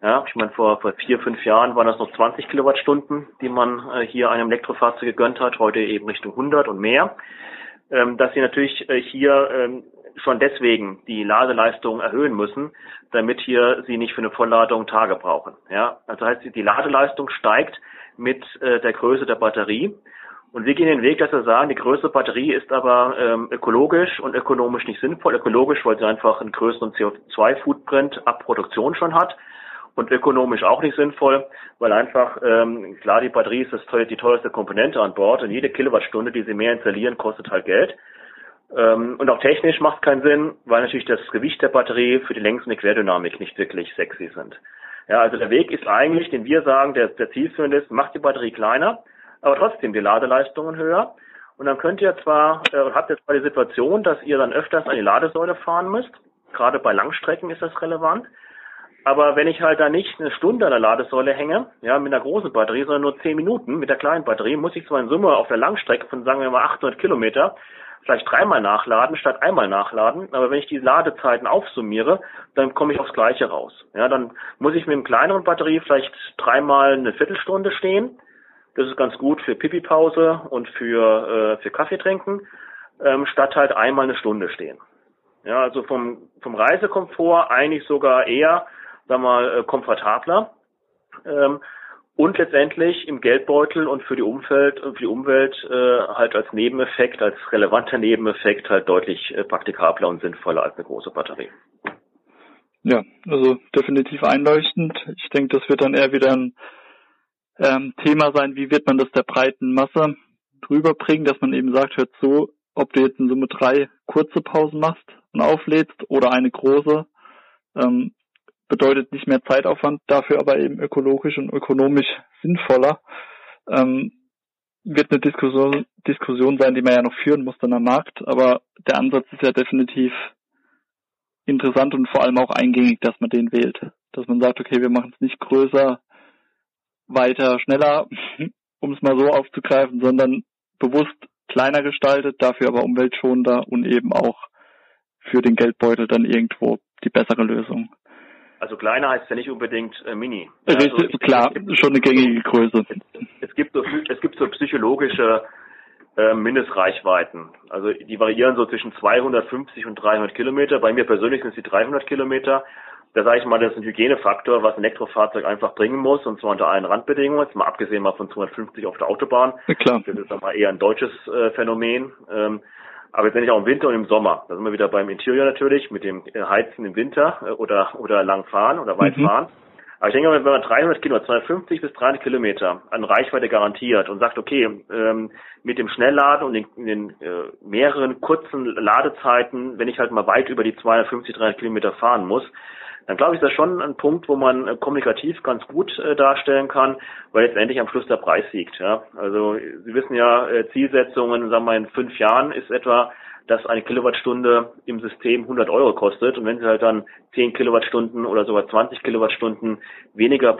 Ja, ich meine, vor, vor vier, fünf Jahren waren das noch 20 Kilowattstunden, die man äh, hier einem Elektrofahrzeug gegönnt hat, heute eben Richtung 100 und mehr. Ähm, dass sie natürlich äh, hier ähm, schon deswegen die Ladeleistung erhöhen müssen, damit hier sie nicht für eine Vollladung Tage brauchen. Ja, also heißt, die Ladeleistung steigt mit äh, der Größe der Batterie. Und wir gehen den Weg, dass wir sagen, die größere Batterie ist aber ähm, ökologisch und ökonomisch nicht sinnvoll. Ökologisch, weil sie einfach einen größeren CO2-Footprint ab Produktion schon hat und ökonomisch auch nicht sinnvoll, weil einfach, ähm, klar, die Batterie ist das teuer, die teuerste Komponente an Bord und jede Kilowattstunde, die sie mehr installieren, kostet halt Geld. Ähm, und auch technisch macht es keinen Sinn, weil natürlich das Gewicht der Batterie für die Längs- und die Querdynamik nicht wirklich sexy sind. Ja, also der Weg ist eigentlich, den wir sagen, der, der zielführend ist, macht die Batterie kleiner, aber trotzdem die Ladeleistungen höher. Und dann könnt ihr zwar, äh, habt ihr zwar die Situation, dass ihr dann öfters an die Ladesäule fahren müsst. Gerade bei Langstrecken ist das relevant. Aber wenn ich halt da nicht eine Stunde an der Ladesäule hänge, ja, mit einer großen Batterie, sondern nur zehn Minuten mit der kleinen Batterie, muss ich zwar in Summe auf der Langstrecke von, sagen wir mal, 800 Kilometer vielleicht dreimal nachladen statt einmal nachladen. Aber wenn ich die Ladezeiten aufsummiere, dann komme ich aufs Gleiche raus. Ja, dann muss ich mit einem kleineren Batterie vielleicht dreimal eine Viertelstunde stehen Das ist ganz gut für Pipi-Pause und für, äh, für Kaffee trinken, ähm, statt halt einmal eine Stunde stehen. Ja, also vom, vom Reisekomfort eigentlich sogar eher, sag mal, äh, komfortabler. Ähm, und letztendlich im Geldbeutel und für die Umwelt, für die Umwelt äh, halt als Nebeneffekt, als relevanter Nebeneffekt halt deutlich äh, praktikabler und sinnvoller als eine große Batterie. Ja, also definitiv einleuchtend. Ich denke, das wird dann eher wieder ein ähm, Thema sein, wie wird man das der breiten Masse rüberbringen, dass man eben sagt, hört so, ob du jetzt in Summe drei kurze Pausen machst und auflädst oder eine große, ähm, bedeutet nicht mehr Zeitaufwand, dafür aber eben ökologisch und ökonomisch sinnvoller. Ähm, wird eine Diskussion, Diskussion sein, die man ja noch führen muss dann am Markt, aber der Ansatz ist ja definitiv interessant und vor allem auch eingängig, dass man den wählt. Dass man sagt, okay, wir machen es nicht größer, weiter, schneller, um es mal so aufzugreifen, sondern bewusst kleiner gestaltet, dafür aber umweltschonender und eben auch für den Geldbeutel dann irgendwo die bessere Lösung. Also kleiner heißt ja nicht unbedingt äh, Mini. Also, klar, denke, schon eine gängige Größe. Es gibt so, es gibt so psychologische äh, Mindestreichweiten. Also die variieren so zwischen 250 und 300 Kilometer. Bei mir persönlich sind es die 300 Kilometer. Da sage ich mal, das ist ein Hygienefaktor, was ein Elektrofahrzeug einfach bringen muss, und zwar unter allen Randbedingungen, jetzt mal abgesehen mal von 250 auf der Autobahn. Ja, klar. Das ist mal eher ein deutsches äh, Phänomen. Ähm, aber jetzt bin ich auch im Winter und im Sommer. Da sind wir wieder beim Interior natürlich, mit dem äh, Heizen im Winter äh, oder, oder lang fahren oder weit mhm. fahren. Aber ich denke, wenn man 300 Kilometer, 250 bis 300 Kilometer an Reichweite garantiert und sagt, okay, ähm, mit dem Schnellladen und den, den äh, mehreren kurzen Ladezeiten, wenn ich halt mal weit über die 250, 300 Kilometer fahren muss, dann glaube ich, ist das schon ein Punkt, wo man äh, kommunikativ ganz gut äh, darstellen kann, weil letztendlich am Schluss der Preis siegt. Ja? Also Sie wissen ja, äh, Zielsetzungen, sagen wir in fünf Jahren ist etwa dass eine Kilowattstunde im System 100 Euro kostet. Und wenn Sie halt dann 10 Kilowattstunden oder sogar 20 Kilowattstunden weniger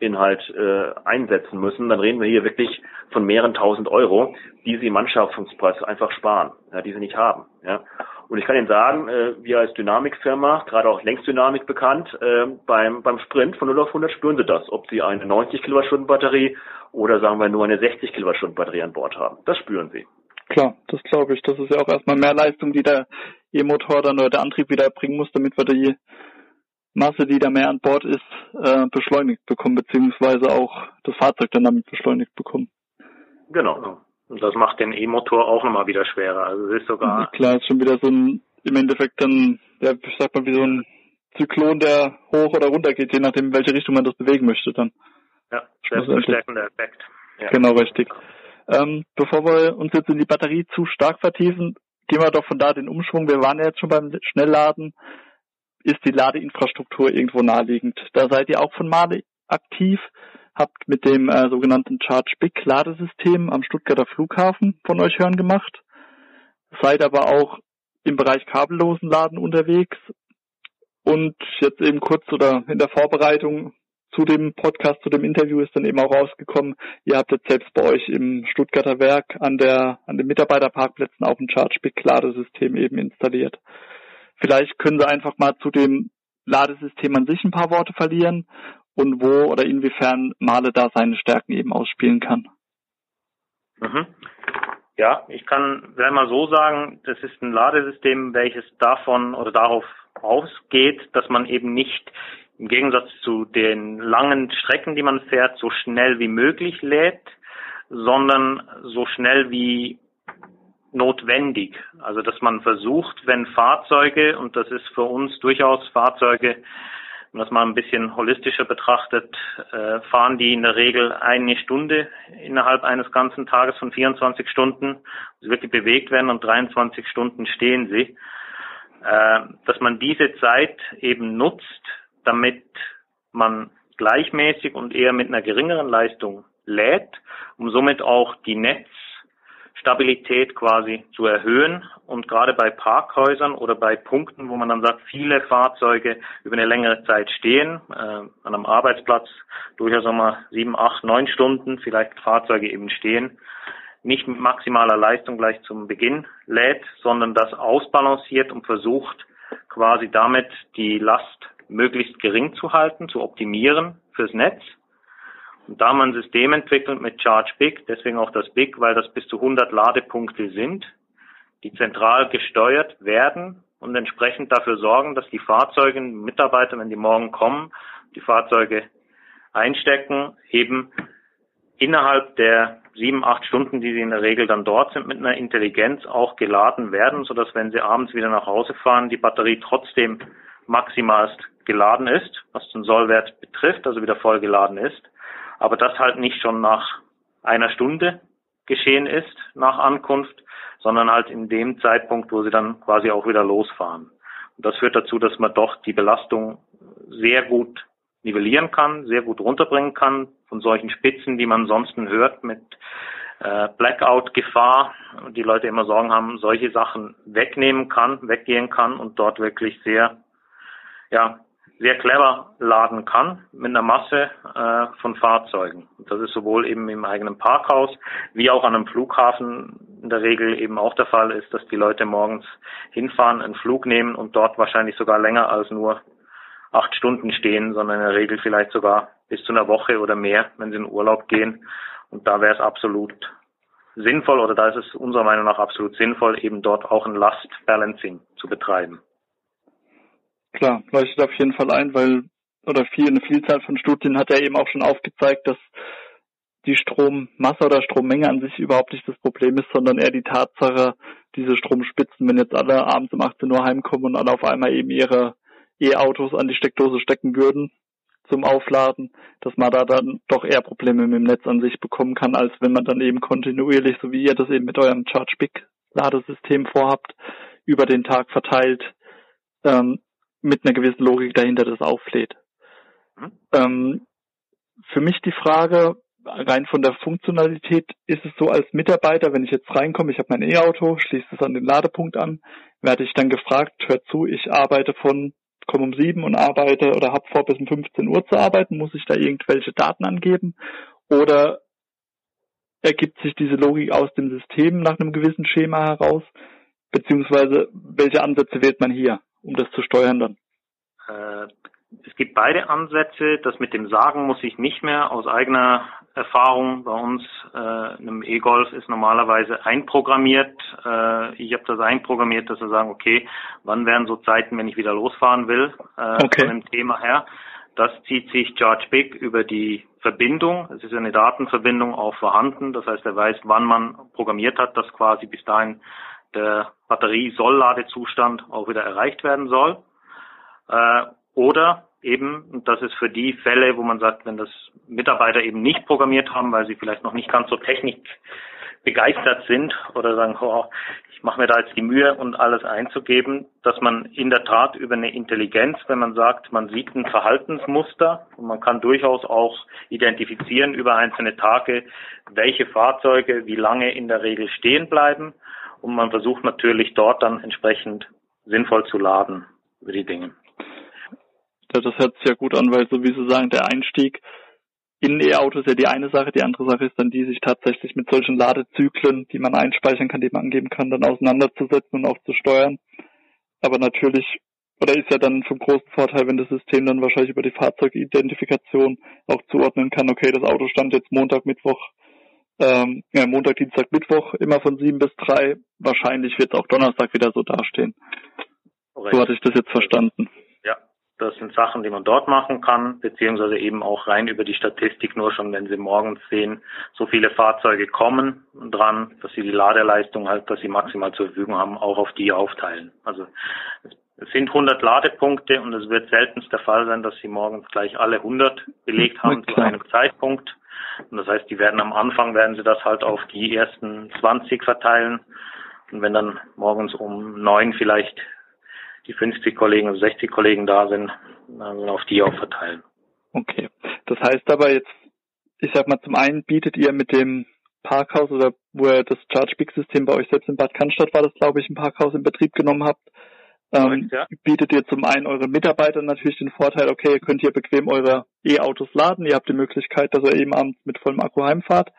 Batterieinhalt äh, einsetzen müssen, dann reden wir hier wirklich von mehreren tausend Euro, die Sie im Anschaffungspreis einfach sparen, ja, die Sie nicht haben. Ja. Und ich kann Ihnen sagen, äh, wir als Dynamikfirma, gerade auch Längsdynamik bekannt, äh, beim, beim Sprint von 0 auf 100 spüren Sie das, ob Sie eine 90 Kilowattstunden Batterie oder sagen wir nur eine 60 Kilowattstunden Batterie an Bord haben. Das spüren Sie. Klar, das glaube ich. Das ist ja auch erstmal mehr Leistung, die der E-Motor dann oder der Antrieb wieder bringen muss, damit wir die Masse, die da mehr an Bord ist, äh, beschleunigt bekommen, beziehungsweise auch das Fahrzeug dann damit beschleunigt bekommen. Genau. Und das macht den E-Motor auch nochmal wieder schwerer. Also es ist sogar. Ja, klar, ist schon wieder so ein, im Endeffekt dann, ja, ich sag mal, wie so ein Zyklon, der hoch oder runter geht, je nachdem, in welche Richtung man das bewegen möchte dann. Ja, selbstverstärkender Effekt. Ja. Genau, richtig. Ähm, bevor wir uns jetzt in die Batterie zu stark vertiefen, gehen wir doch von da den Umschwung. Wir waren ja jetzt schon beim Schnellladen. Ist die Ladeinfrastruktur irgendwo naheliegend? Da seid ihr auch von Male aktiv, habt mit dem äh, sogenannten Charge Big Ladesystem am Stuttgarter Flughafen von euch hören gemacht. Seid aber auch im Bereich kabellosen Laden unterwegs und jetzt eben kurz oder in der Vorbereitung zu dem Podcast, zu dem Interview ist dann eben auch rausgekommen, ihr habt jetzt selbst bei euch im Stuttgarter Werk an der, an den Mitarbeiterparkplätzen auch ein ChargeBig-Ladesystem eben installiert. Vielleicht können Sie einfach mal zu dem Ladesystem an sich ein paar Worte verlieren und wo oder inwiefern Male da seine Stärken eben ausspielen kann. Mhm. Ja, ich kann gleich mal so sagen, das ist ein Ladesystem, welches davon oder darauf ausgeht, dass man eben nicht im Gegensatz zu den langen Strecken, die man fährt, so schnell wie möglich lädt, sondern so schnell wie notwendig. Also dass man versucht, wenn Fahrzeuge, und das ist für uns durchaus Fahrzeuge, wenn man das mal ein bisschen holistischer betrachtet, äh, fahren die in der Regel eine Stunde innerhalb eines ganzen Tages von 24 Stunden. Sie wirklich bewegt werden und 23 Stunden stehen sie. Äh, dass man diese Zeit eben nutzt, damit man gleichmäßig und eher mit einer geringeren Leistung lädt, um somit auch die Netzstabilität quasi zu erhöhen. Und gerade bei Parkhäusern oder bei Punkten, wo man dann sagt, viele Fahrzeuge über eine längere Zeit stehen, äh, an einem Arbeitsplatz durchaus einmal sieben, acht, neun Stunden, vielleicht Fahrzeuge eben stehen, nicht mit maximaler Leistung gleich zum Beginn lädt, sondern das ausbalanciert und versucht quasi damit die Last möglichst gering zu halten, zu optimieren fürs Netz. Und da wir ein System entwickelt mit Charge Big, deswegen auch das Big, weil das bis zu 100 Ladepunkte sind, die zentral gesteuert werden und entsprechend dafür sorgen, dass die Fahrzeuge, Mitarbeiter, wenn die morgen kommen, die Fahrzeuge einstecken, eben innerhalb der sieben, acht Stunden, die sie in der Regel dann dort sind, mit einer Intelligenz auch geladen werden, sodass wenn sie abends wieder nach Hause fahren, die Batterie trotzdem maximalst geladen ist, was den Sollwert betrifft, also wieder voll geladen ist, aber das halt nicht schon nach einer Stunde geschehen ist nach Ankunft, sondern halt in dem Zeitpunkt, wo sie dann quasi auch wieder losfahren. Und das führt dazu, dass man doch die Belastung sehr gut nivellieren kann, sehr gut runterbringen kann von solchen Spitzen, die man sonst hört mit äh, Blackout-Gefahr die Leute immer Sorgen haben, solche Sachen wegnehmen kann, weggehen kann und dort wirklich sehr, ja, sehr clever laden kann mit einer Masse äh, von Fahrzeugen. Das ist sowohl eben im eigenen Parkhaus wie auch an einem Flughafen in der Regel eben auch der Fall ist, dass die Leute morgens hinfahren, einen Flug nehmen und dort wahrscheinlich sogar länger als nur acht Stunden stehen, sondern in der Regel vielleicht sogar bis zu einer Woche oder mehr, wenn sie in Urlaub gehen. Und da wäre es absolut sinnvoll oder da ist es unserer Meinung nach absolut sinnvoll, eben dort auch ein Last-Balancing zu betreiben. Klar, leuchtet auf jeden Fall ein, weil oder viel, eine Vielzahl von Studien hat ja eben auch schon aufgezeigt, dass die Strommasse oder Strommenge an sich überhaupt nicht das Problem ist, sondern eher die Tatsache, diese Stromspitzen, wenn jetzt alle abends um 18 Uhr heimkommen und alle auf einmal eben ihre E-Autos an die Steckdose stecken würden zum Aufladen, dass man da dann doch eher Probleme mit dem Netz an sich bekommen kann, als wenn man dann eben kontinuierlich, so wie ihr das eben mit eurem ChargeBig Ladesystem vorhabt, über den Tag verteilt, ähm, mit einer gewissen Logik dahinter das auflädt. Mhm. Ähm, für mich die Frage, rein von der Funktionalität ist es so als Mitarbeiter, wenn ich jetzt reinkomme, ich habe mein E-Auto, schließe es an den Ladepunkt an, werde ich dann gefragt, hört zu, ich arbeite von komme um sieben und arbeite oder habe vor, bis um 15 Uhr zu arbeiten, muss ich da irgendwelche Daten angeben? Oder ergibt sich diese Logik aus dem System nach einem gewissen Schema heraus? Beziehungsweise welche Ansätze wählt man hier, um das zu steuern dann? Äh, es gibt beide Ansätze. Das mit dem Sagen muss ich nicht mehr aus eigener Erfahrung. Bei uns äh, einem E-Golf ist normalerweise einprogrammiert. Äh, ich habe das einprogrammiert, dass wir sagen, okay, wann wären so Zeiten, wenn ich wieder losfahren will, äh, okay. von dem Thema her. Das zieht sich Charge Big über die Verbindung. Es ist eine Datenverbindung auch vorhanden. Das heißt, er weiß, wann man programmiert hat, dass quasi bis dahin der Batterie-Soll-Ladezustand auch wieder erreicht werden soll. Äh, oder eben, das ist für die Fälle, wo man sagt, wenn das Mitarbeiter eben nicht programmiert haben, weil sie vielleicht noch nicht ganz so technik begeistert sind oder sagen, oh, ich mache mir da jetzt die Mühe und alles einzugeben, dass man in der Tat über eine Intelligenz, wenn man sagt, man sieht ein Verhaltensmuster und man kann durchaus auch identifizieren über einzelne Tage, welche Fahrzeuge wie lange in der Regel stehen bleiben und man versucht natürlich dort dann entsprechend sinnvoll zu laden über die Dinge. Das hört sich ja gut an, weil so wie Sie sagen, der Einstieg in E-Autos ist ja die eine Sache, die andere Sache ist dann die, sich tatsächlich mit solchen Ladezyklen, die man einspeichern kann, die man angeben kann, dann auseinanderzusetzen und auch zu steuern. Aber natürlich, oder ist ja dann vom großen Vorteil, wenn das System dann wahrscheinlich über die Fahrzeugidentifikation auch zuordnen kann, okay, das Auto stand jetzt Montag, Mittwoch, ähm, ja, Montag, Dienstag, Mittwoch, immer von sieben bis drei. Wahrscheinlich wird es auch Donnerstag wieder so dastehen. Korrekt. So hatte ich das jetzt verstanden. Das sind Sachen, die man dort machen kann, beziehungsweise eben auch rein über die Statistik nur schon, wenn Sie morgens sehen, so viele Fahrzeuge kommen dran, dass Sie die Ladeleistung halt, dass Sie maximal zur Verfügung haben, auch auf die aufteilen. Also es sind 100 Ladepunkte und es wird seltenst der Fall sein, dass Sie morgens gleich alle 100 belegt haben zu einem Zeitpunkt. Und das heißt, die werden am Anfang, werden Sie das halt auf die ersten 20 verteilen. Und wenn dann morgens um neun vielleicht die 50 Kollegen und 60 Kollegen da sind, dann auf die auch verteilen. Okay. Das heißt aber jetzt, ich sag mal, zum einen bietet ihr mit dem Parkhaus oder wo ihr das ChargeBig-System bei euch selbst in Bad Cannstatt war das, glaube ich, ein Parkhaus in Betrieb genommen habt, ähm, ja. bietet ihr zum einen euren Mitarbeitern natürlich den Vorteil, okay, ihr könnt hier bequem eure E-Autos laden, ihr habt die Möglichkeit, dass ihr eben abends mit vollem Akku heimfahrt.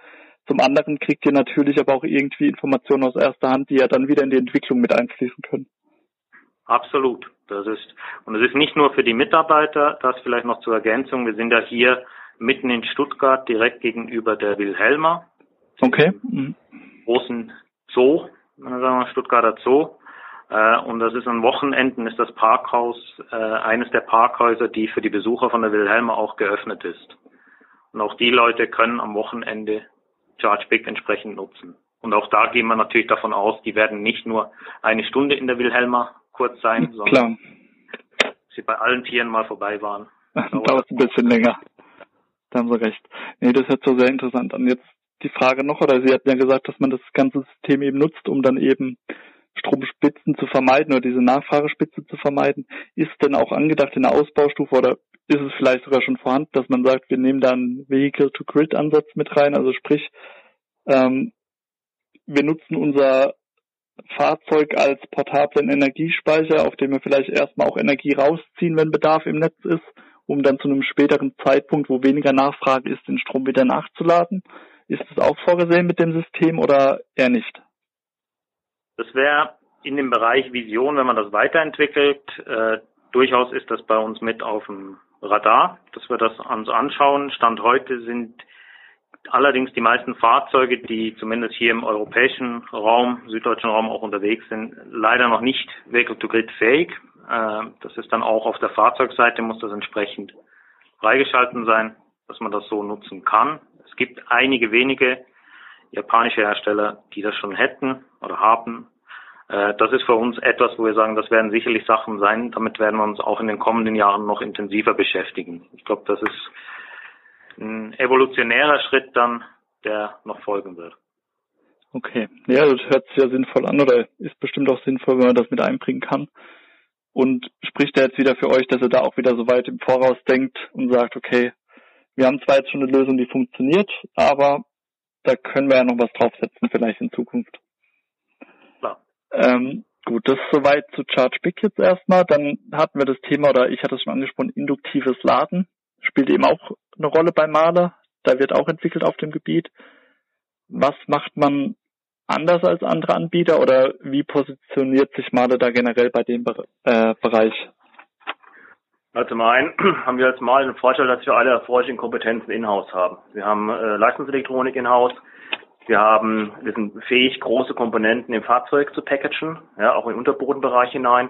Zum anderen kriegt ihr natürlich aber auch irgendwie Informationen aus erster Hand, die ja dann wieder in die Entwicklung mit einfließen können. Absolut. Das ist, und es ist nicht nur für die Mitarbeiter, das vielleicht noch zur Ergänzung. Wir sind ja hier mitten in Stuttgart, direkt gegenüber der Wilhelma. Okay. Großen Zoo, sagen wir Stuttgarter Zoo. Äh, und das ist an Wochenenden ist das Parkhaus äh, eines der Parkhäuser, die für die Besucher von der Wilhelma auch geöffnet ist. Und auch die Leute können am Wochenende ChargeBig entsprechend nutzen. Und auch da gehen wir natürlich davon aus, die werden nicht nur eine Stunde in der Wilhelma kurz sein, sondern Klar. sie bei allen Tieren mal vorbei waren. Dauert ein bisschen länger. Da haben Sie recht. Nee, das hört so sehr interessant an. Jetzt die Frage noch, oder Sie hatten ja gesagt, dass man das ganze System eben nutzt, um dann eben Stromspitzen zu vermeiden oder diese Nachfragespitze zu vermeiden. Ist denn auch angedacht in der Ausbaustufe oder ist es vielleicht sogar schon vorhanden, dass man sagt, wir nehmen da einen Vehicle-to-Grid-Ansatz mit rein, also sprich, ähm, wir nutzen unser Fahrzeug als portablen Energiespeicher, auf dem wir vielleicht erstmal auch Energie rausziehen, wenn Bedarf im Netz ist, um dann zu einem späteren Zeitpunkt, wo weniger Nachfrage ist, den Strom wieder nachzuladen. Ist das auch vorgesehen mit dem System oder eher nicht? Das wäre in dem Bereich Vision, wenn man das weiterentwickelt, äh, durchaus ist das bei uns mit auf dem Radar, dass wir das uns anschauen. Stand heute sind allerdings die meisten Fahrzeuge, die zumindest hier im europäischen Raum, süddeutschen Raum auch unterwegs sind, leider noch nicht Vehicle-to-Grid fähig. Äh, das ist dann auch auf der Fahrzeugseite muss das entsprechend freigeschalten sein, dass man das so nutzen kann. Es gibt einige wenige japanische Hersteller, die das schon hätten oder haben. Äh, das ist für uns etwas, wo wir sagen, das werden sicherlich Sachen sein. Damit werden wir uns auch in den kommenden Jahren noch intensiver beschäftigen. Ich glaube, das ist ein evolutionärer Schritt dann, der noch folgen wird. Okay, ja, das hört sich ja sinnvoll an oder ist bestimmt auch sinnvoll, wenn man das mit einbringen kann. Und spricht er jetzt wieder für euch, dass er da auch wieder so weit im Voraus denkt und sagt, okay, wir haben zwar jetzt schon eine Lösung, die funktioniert, aber da können wir ja noch was draufsetzen, vielleicht in Zukunft. Klar. Ähm, gut, das ist soweit zu ChargeBig jetzt erstmal. Dann hatten wir das Thema, oder ich hatte es schon angesprochen, induktives Laden. Spielt eben auch eine Rolle bei Maler. Da wird auch entwickelt auf dem Gebiet. Was macht man anders als andere Anbieter oder wie positioniert sich Maler da generell bei dem äh, Bereich? Also zum einen haben wir als Mal den Vorteil, dass wir alle erforderlichen Kompetenzen in-house haben. Wir haben äh, Leistungselektronik in-house. Wir haben, wir sind fähig, große Komponenten im Fahrzeug zu packagen, ja, auch im Unterbodenbereich hinein.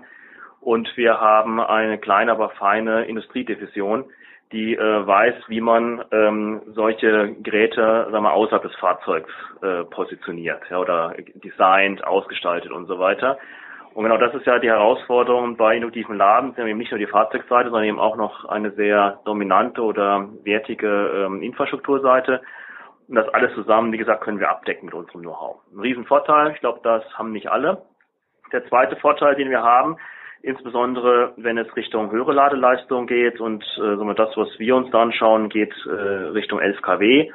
Und wir haben eine kleine, aber feine Industriedivision, die äh, weiß, wie man ähm, solche Geräte sagen wir, außerhalb des Fahrzeugs äh, positioniert ja, oder designt, ausgestaltet und so weiter. Und genau das ist ja die Herausforderung bei induktiven Laden. Sie haben eben nicht nur die Fahrzeugseite, sondern eben auch noch eine sehr dominante oder wertige ähm, Infrastrukturseite. Und das alles zusammen, wie gesagt, können wir abdecken mit unserem Know-how. Ein Riesenvorteil, ich glaube, das haben nicht alle. Der zweite Vorteil, den wir haben, insbesondere wenn es Richtung höhere Ladeleistung geht und äh, das, was wir uns da anschauen, geht äh, Richtung 11 kW.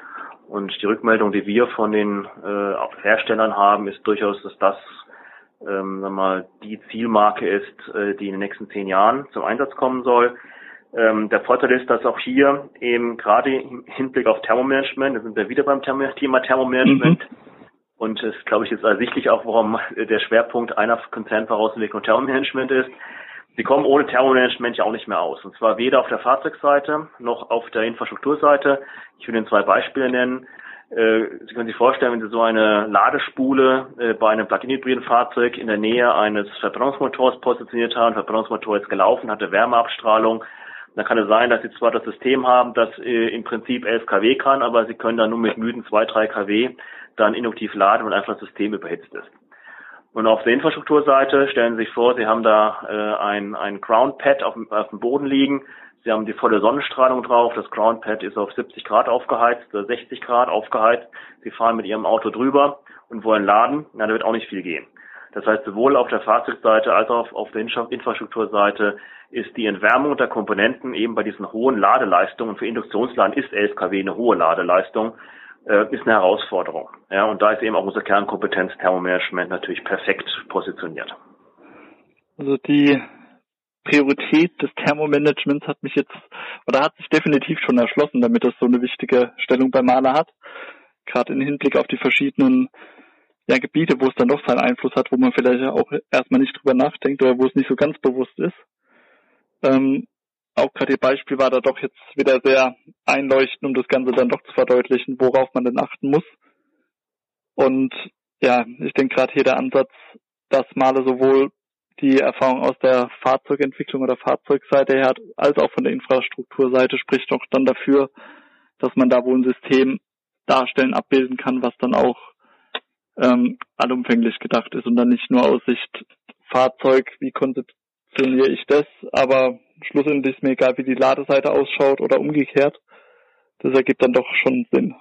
Und die Rückmeldung, die wir von den äh, Herstellern haben, ist durchaus, dass das ähm, sag mal, die Zielmarke ist, äh, die in den nächsten zehn Jahren zum Einsatz kommen soll. Ähm, der Vorteil ist, dass auch hier eben gerade im Hinblick auf Thermomanagement, da sind wir wieder beim Thema Thermomanagement, mhm. und es glaube ich ist ersichtlich auch, warum der Schwerpunkt einer Konzernvorausentwicklung Thermomanagement ist. Sie kommen ohne Thermomanagement ja auch nicht mehr aus. Und zwar weder auf der Fahrzeugseite noch auf der Infrastrukturseite. Ich will Ihnen zwei Beispiele nennen. Äh, Sie können sich vorstellen, wenn Sie so eine Ladespule äh, bei einem Plug-in-hybriden Fahrzeug in der Nähe eines Verbrennungsmotors positioniert haben, Verbrennungsmotor ist gelaufen, hatte Wärmeabstrahlung, dann kann es sein, dass Sie zwar das System haben, das äh, im Prinzip 11 kW kann, aber Sie können dann nur mit müden 2, 3 kW dann induktiv laden und einfach das System überhitzt ist. Und auf der Infrastrukturseite stellen Sie sich vor, Sie haben da ein, ein Ground Pad auf, auf dem Boden liegen, Sie haben die volle Sonnenstrahlung drauf. Das Groundpad ist auf 70 Grad aufgeheizt, 60 Grad aufgeheizt. Sie fahren mit Ihrem Auto drüber und wollen laden. Na, da wird auch nicht viel gehen. Das heißt, sowohl auf der Fahrzeugseite als auch auf der Infrastrukturseite ist die Entwärmung der Komponenten eben bei diesen hohen Ladeleistungen, für Induktionsladen ist 11 kW eine hohe Ladeleistung, äh, ist eine Herausforderung. Ja, und da ist eben auch unsere Kernkompetenz Thermomanagement natürlich perfekt positioniert. Also die Priorität des Thermomanagements hat mich jetzt oder hat sich definitiv schon erschlossen, damit das so eine wichtige Stellung bei Maler hat. Gerade im Hinblick auf die verschiedenen ja, Gebiete, wo es dann doch seinen Einfluss hat, wo man vielleicht auch erstmal nicht drüber nachdenkt oder wo es nicht so ganz bewusst ist. Ähm, auch gerade Ihr Beispiel war da doch jetzt wieder sehr einleuchtend, um das Ganze dann doch zu verdeutlichen, worauf man denn achten muss. Und ja, ich denke gerade hier der Ansatz, dass Male sowohl die Erfahrung aus der Fahrzeugentwicklung oder Fahrzeugseite her hat, als auch von der Infrastrukturseite spricht doch dann dafür, dass man da wohl ein System darstellen, abbilden kann, was dann auch ähm, allumfänglich gedacht ist und dann nicht nur aus Sicht Fahrzeug, wie konzeptioniere ich das, aber schlussendlich ist mir egal, wie die Ladeseite ausschaut oder umgekehrt. Das ergibt dann doch schon Sinn.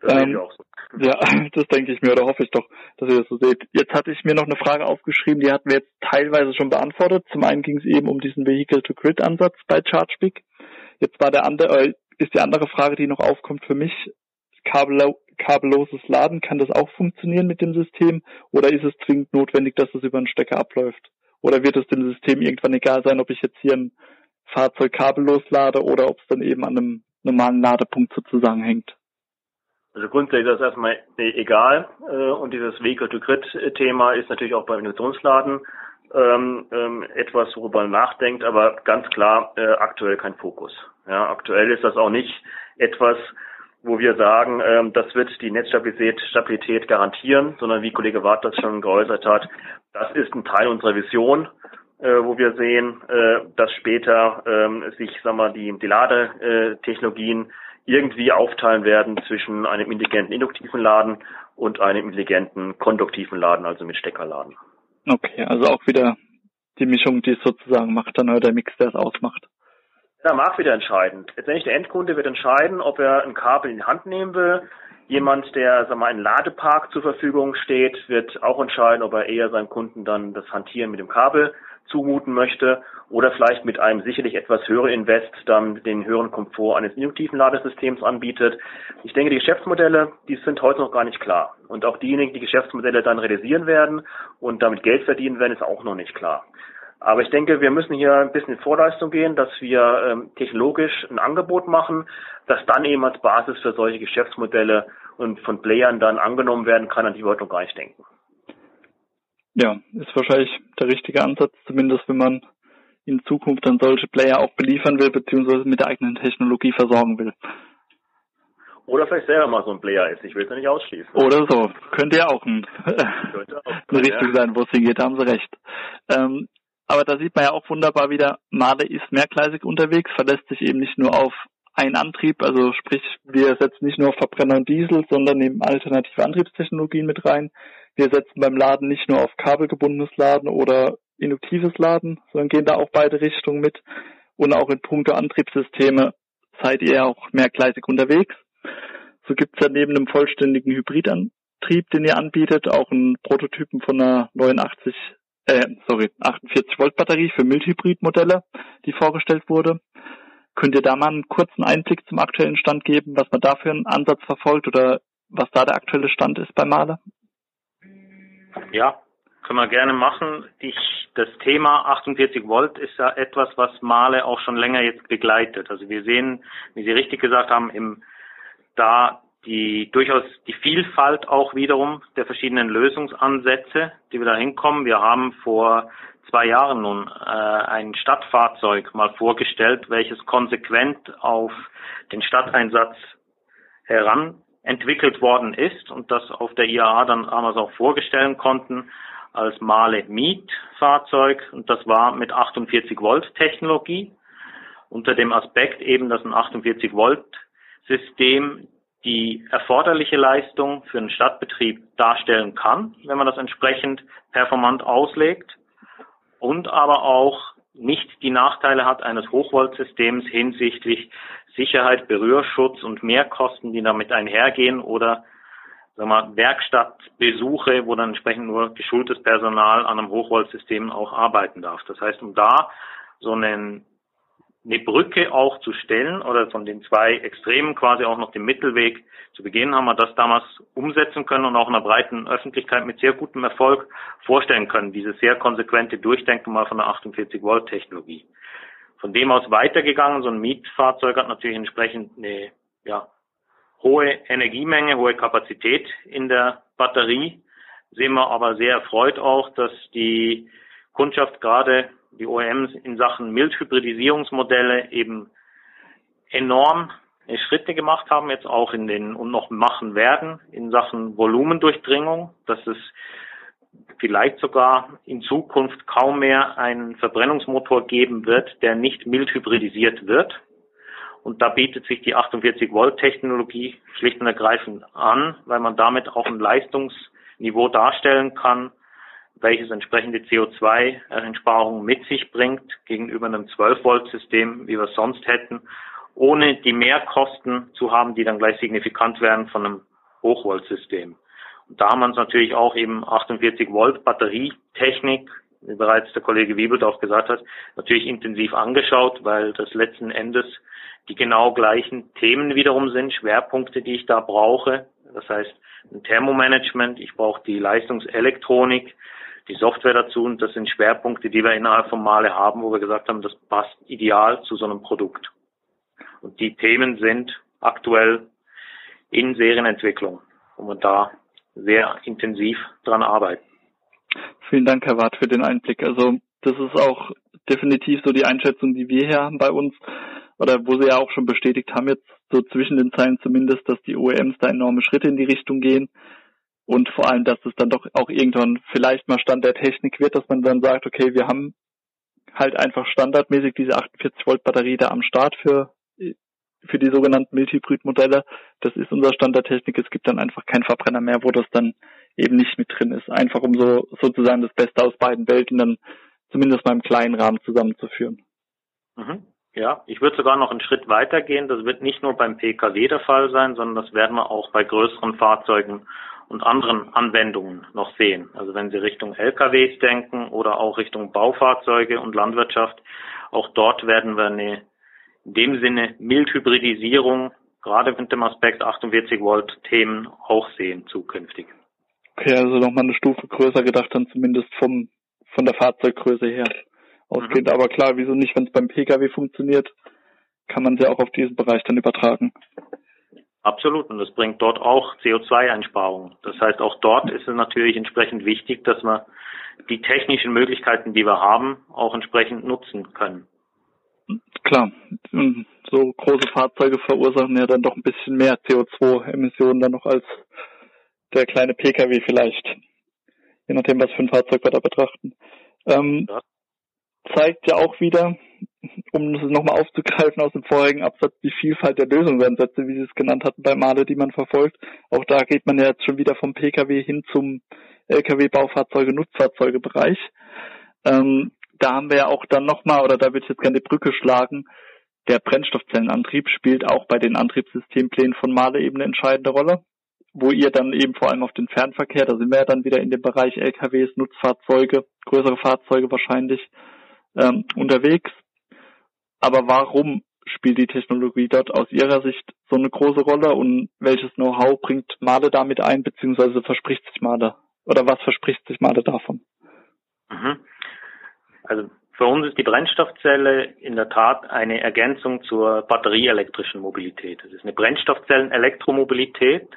Das ähm, auch so. Ja, das denke ich mir oder hoffe ich doch, dass ihr das so seht. Jetzt hatte ich mir noch eine Frage aufgeschrieben, die hatten wir jetzt teilweise schon beantwortet. Zum einen ging es eben um diesen Vehicle-to-Grid-Ansatz bei ChargePick. Jetzt war der andere, äh, ist die andere Frage, die noch aufkommt für mich, kabello kabelloses Laden, kann das auch funktionieren mit dem System oder ist es zwingend notwendig, dass es über einen Stecker abläuft? Oder wird es dem System irgendwann egal sein, ob ich jetzt hier ein Fahrzeug kabellos lade oder ob es dann eben an einem normalen Ladepunkt sozusagen hängt? Also grundsätzlich ist das erstmal egal. Äh, und dieses Vehicle-to-Grid-Thema ist natürlich auch beim Induktionsladen ähm, ähm, etwas, worüber man nachdenkt, aber ganz klar äh, aktuell kein Fokus. Ja, aktuell ist das auch nicht etwas, wo wir sagen, ähm, das wird die Netzstabilität Stabilität garantieren, sondern wie Kollege Wart das schon geäußert hat, das ist ein Teil unserer Vision, äh, wo wir sehen, äh, dass später äh, sich, sagen wir, die, die Ladetechnologien irgendwie aufteilen werden zwischen einem intelligenten induktiven Laden und einem intelligenten konduktiven Laden, also mit Steckerladen. Okay, also auch wieder die Mischung, die es sozusagen macht, dann der Mix, der es ausmacht. Der Markt wieder entscheidend. Letztendlich der Endkunde wird entscheiden, ob er ein Kabel in die Hand nehmen will. Jemand, der sagen wir, einen Ladepark zur Verfügung steht, wird auch entscheiden, ob er eher seinem Kunden dann das Hantieren mit dem Kabel zumuten möchte oder vielleicht mit einem sicherlich etwas höheren Invest dann den höheren Komfort eines induktiven Ladesystems anbietet. Ich denke, die Geschäftsmodelle, die sind heute noch gar nicht klar. Und auch diejenigen, die Geschäftsmodelle dann realisieren werden und damit Geld verdienen werden, ist auch noch nicht klar. Aber ich denke, wir müssen hier ein bisschen in Vorleistung gehen, dass wir ähm, technologisch ein Angebot machen, das dann eben als Basis für solche Geschäftsmodelle und von Playern dann angenommen werden kann, an die wir heute noch gar nicht denken. Ja, ist wahrscheinlich der richtige Ansatz, zumindest wenn man in Zukunft dann solche Player auch beliefern will, beziehungsweise mit der eigenen Technologie versorgen will. Oder vielleicht selber mal so ein Player ist. Ich will es ja nicht ausschließen. Oder so. Könnte ja auch ein, auch eine Richtung ja. sein, wo es hingeht, haben Sie recht. Ähm, aber da sieht man ja auch wunderbar wieder, Male ist mehrgleisig unterwegs, verlässt sich eben nicht nur auf einen Antrieb, also sprich, wir setzen nicht nur auf Verbrenner und Diesel, sondern nehmen alternative Antriebstechnologien mit rein. Wir setzen beim Laden nicht nur auf kabelgebundenes Laden oder induktives Laden, sondern gehen da auch beide Richtungen mit. Und auch in puncto Antriebssysteme seid ihr auch mehrgleisig unterwegs. So gibt es ja neben einem vollständigen Hybridantrieb, den ihr anbietet, auch einen Prototypen von einer 89 äh, sorry, 48 Volt Batterie für Mildhybrid-Modelle, die vorgestellt wurde. Könnt ihr da mal einen kurzen Einblick zum aktuellen Stand geben, was man da für einen Ansatz verfolgt oder was da der aktuelle Stand ist bei Mahle? Ja, können wir gerne machen. Ich, das Thema 48 Volt ist ja etwas, was Mahle auch schon länger jetzt begleitet. Also wir sehen, wie Sie richtig gesagt haben, im, da die durchaus die Vielfalt auch wiederum der verschiedenen Lösungsansätze, die wir da hinkommen. Wir haben vor zwei Jahren nun äh, ein Stadtfahrzeug mal vorgestellt, welches konsequent auf den Stadteinsatz heran entwickelt worden ist und das auf der IAA dann damals auch vorstellen konnten als Male Mietfahrzeug und das war mit 48 Volt Technologie. Unter dem Aspekt eben, dass ein 48 Volt System die erforderliche Leistung für einen Stadtbetrieb darstellen kann, wenn man das entsprechend performant auslegt. Und aber auch nicht die Nachteile hat eines Hochvoltsystems hinsichtlich Sicherheit, Berührschutz und Mehrkosten, die damit einhergehen oder sagen wir, Werkstattbesuche, wo dann entsprechend nur geschultes Personal an einem Hochvoltsystem auch arbeiten darf. Das heißt, um da so einen eine Brücke auch zu stellen oder von den zwei Extremen quasi auch noch den Mittelweg zu begehen, haben wir das damals umsetzen können und auch in der breiten Öffentlichkeit mit sehr gutem Erfolg vorstellen können, dieses sehr konsequente Durchdenken mal von der 48 Volt Technologie. Von dem aus weitergegangen, so ein Mietfahrzeug hat natürlich entsprechend eine ja, hohe Energiemenge, hohe Kapazität in der Batterie. Sehen wir aber sehr erfreut auch, dass die Kundschaft gerade die OEMs in Sachen Mildhybridisierungsmodelle eben enorm Schritte gemacht haben, jetzt auch in den und noch machen werden in Sachen Volumendurchdringung, dass es vielleicht sogar in Zukunft kaum mehr einen Verbrennungsmotor geben wird, der nicht mild hybridisiert wird. Und da bietet sich die 48 Volt Technologie schlicht und ergreifend an, weil man damit auch ein Leistungsniveau darstellen kann, welches entsprechende CO2-Einsparungen mit sich bringt gegenüber einem 12 Volt System, wie wir es sonst hätten, ohne die Mehrkosten zu haben, die dann gleich signifikant werden von einem Hochvolt-System. Und da haben wir uns natürlich auch eben 48 Volt Batterietechnik, wie bereits der Kollege Wiebelt auch gesagt hat, natürlich intensiv angeschaut, weil das letzten Endes die genau gleichen Themen wiederum sind, Schwerpunkte, die ich da brauche. Das heißt, ein Thermomanagement, ich brauche die Leistungselektronik, die Software dazu und das sind Schwerpunkte, die wir innerhalb von Male haben, wo wir gesagt haben, das passt ideal zu so einem Produkt. Und die Themen sind aktuell in Serienentwicklung, wo wir da sehr intensiv dran arbeiten. Vielen Dank, Herr Wart, für den Einblick. Also das ist auch definitiv so die Einschätzung, die wir hier haben bei uns, oder wo Sie ja auch schon bestätigt haben, jetzt so zwischen den Zeilen zumindest, dass die OEMs da enorme Schritte in die Richtung gehen und vor allem, dass es dann doch auch irgendwann vielleicht mal Stand der Technik wird, dass man dann sagt, okay, wir haben halt einfach standardmäßig diese 48 Volt Batterie da am Start für für die sogenannten Mildhybrid-Modelle. Das ist unser Stand der Technik. Es gibt dann einfach keinen Verbrenner mehr, wo das dann eben nicht mit drin ist. Einfach um so sozusagen das Beste aus beiden Welten dann zumindest mal im kleinen Rahmen zusammenzuführen. Mhm. Ja, ich würde sogar noch einen Schritt weiter gehen. Das wird nicht nur beim Pkw der Fall sein, sondern das werden wir auch bei größeren Fahrzeugen und anderen Anwendungen noch sehen. Also wenn Sie Richtung LKWs denken oder auch Richtung Baufahrzeuge und Landwirtschaft, auch dort werden wir eine in dem Sinne Mildhybridisierung gerade mit dem Aspekt 48 Volt Themen auch sehen zukünftig. Okay, also nochmal eine Stufe größer gedacht, dann zumindest vom von der Fahrzeuggröße her ausgeht. Mhm. Aber klar, wieso nicht, wenn es beim Pkw funktioniert, kann man sie auch auf diesen Bereich dann übertragen. Absolut, und das bringt dort auch CO2-Einsparungen. Das heißt, auch dort ist es natürlich entsprechend wichtig, dass wir die technischen Möglichkeiten, die wir haben, auch entsprechend nutzen können. Klar, so große Fahrzeuge verursachen ja dann doch ein bisschen mehr CO2-Emissionen dann noch als der kleine Pkw vielleicht. Je nachdem, was für ein Fahrzeug wir da betrachten. Ähm, ja. Zeigt ja auch wieder, um es nochmal aufzugreifen aus dem vorigen Absatz, die Vielfalt der Lösungsansätze, wie Sie es genannt hatten bei Male, die man verfolgt. Auch da geht man ja jetzt schon wieder vom Pkw hin zum Lkw-Baufahrzeuge, Nutzfahrzeugebereich. Ähm, da haben wir ja auch dann nochmal, oder da würde ich jetzt gerne die Brücke schlagen, der Brennstoffzellenantrieb spielt auch bei den Antriebssystemplänen von Male eben eine entscheidende Rolle, wo ihr dann eben vor allem auf den Fernverkehr, da sind wir ja dann wieder in dem Bereich LKWs, Nutzfahrzeuge, größere Fahrzeuge wahrscheinlich ähm, unterwegs. Aber warum spielt die Technologie dort aus Ihrer Sicht so eine große Rolle und welches Know-how bringt Male damit ein, beziehungsweise verspricht sich Male oder was verspricht sich Male davon? Mhm. Also für uns ist die Brennstoffzelle in der Tat eine Ergänzung zur batterieelektrischen Mobilität. Es ist eine Brennstoffzellen-Elektromobilität.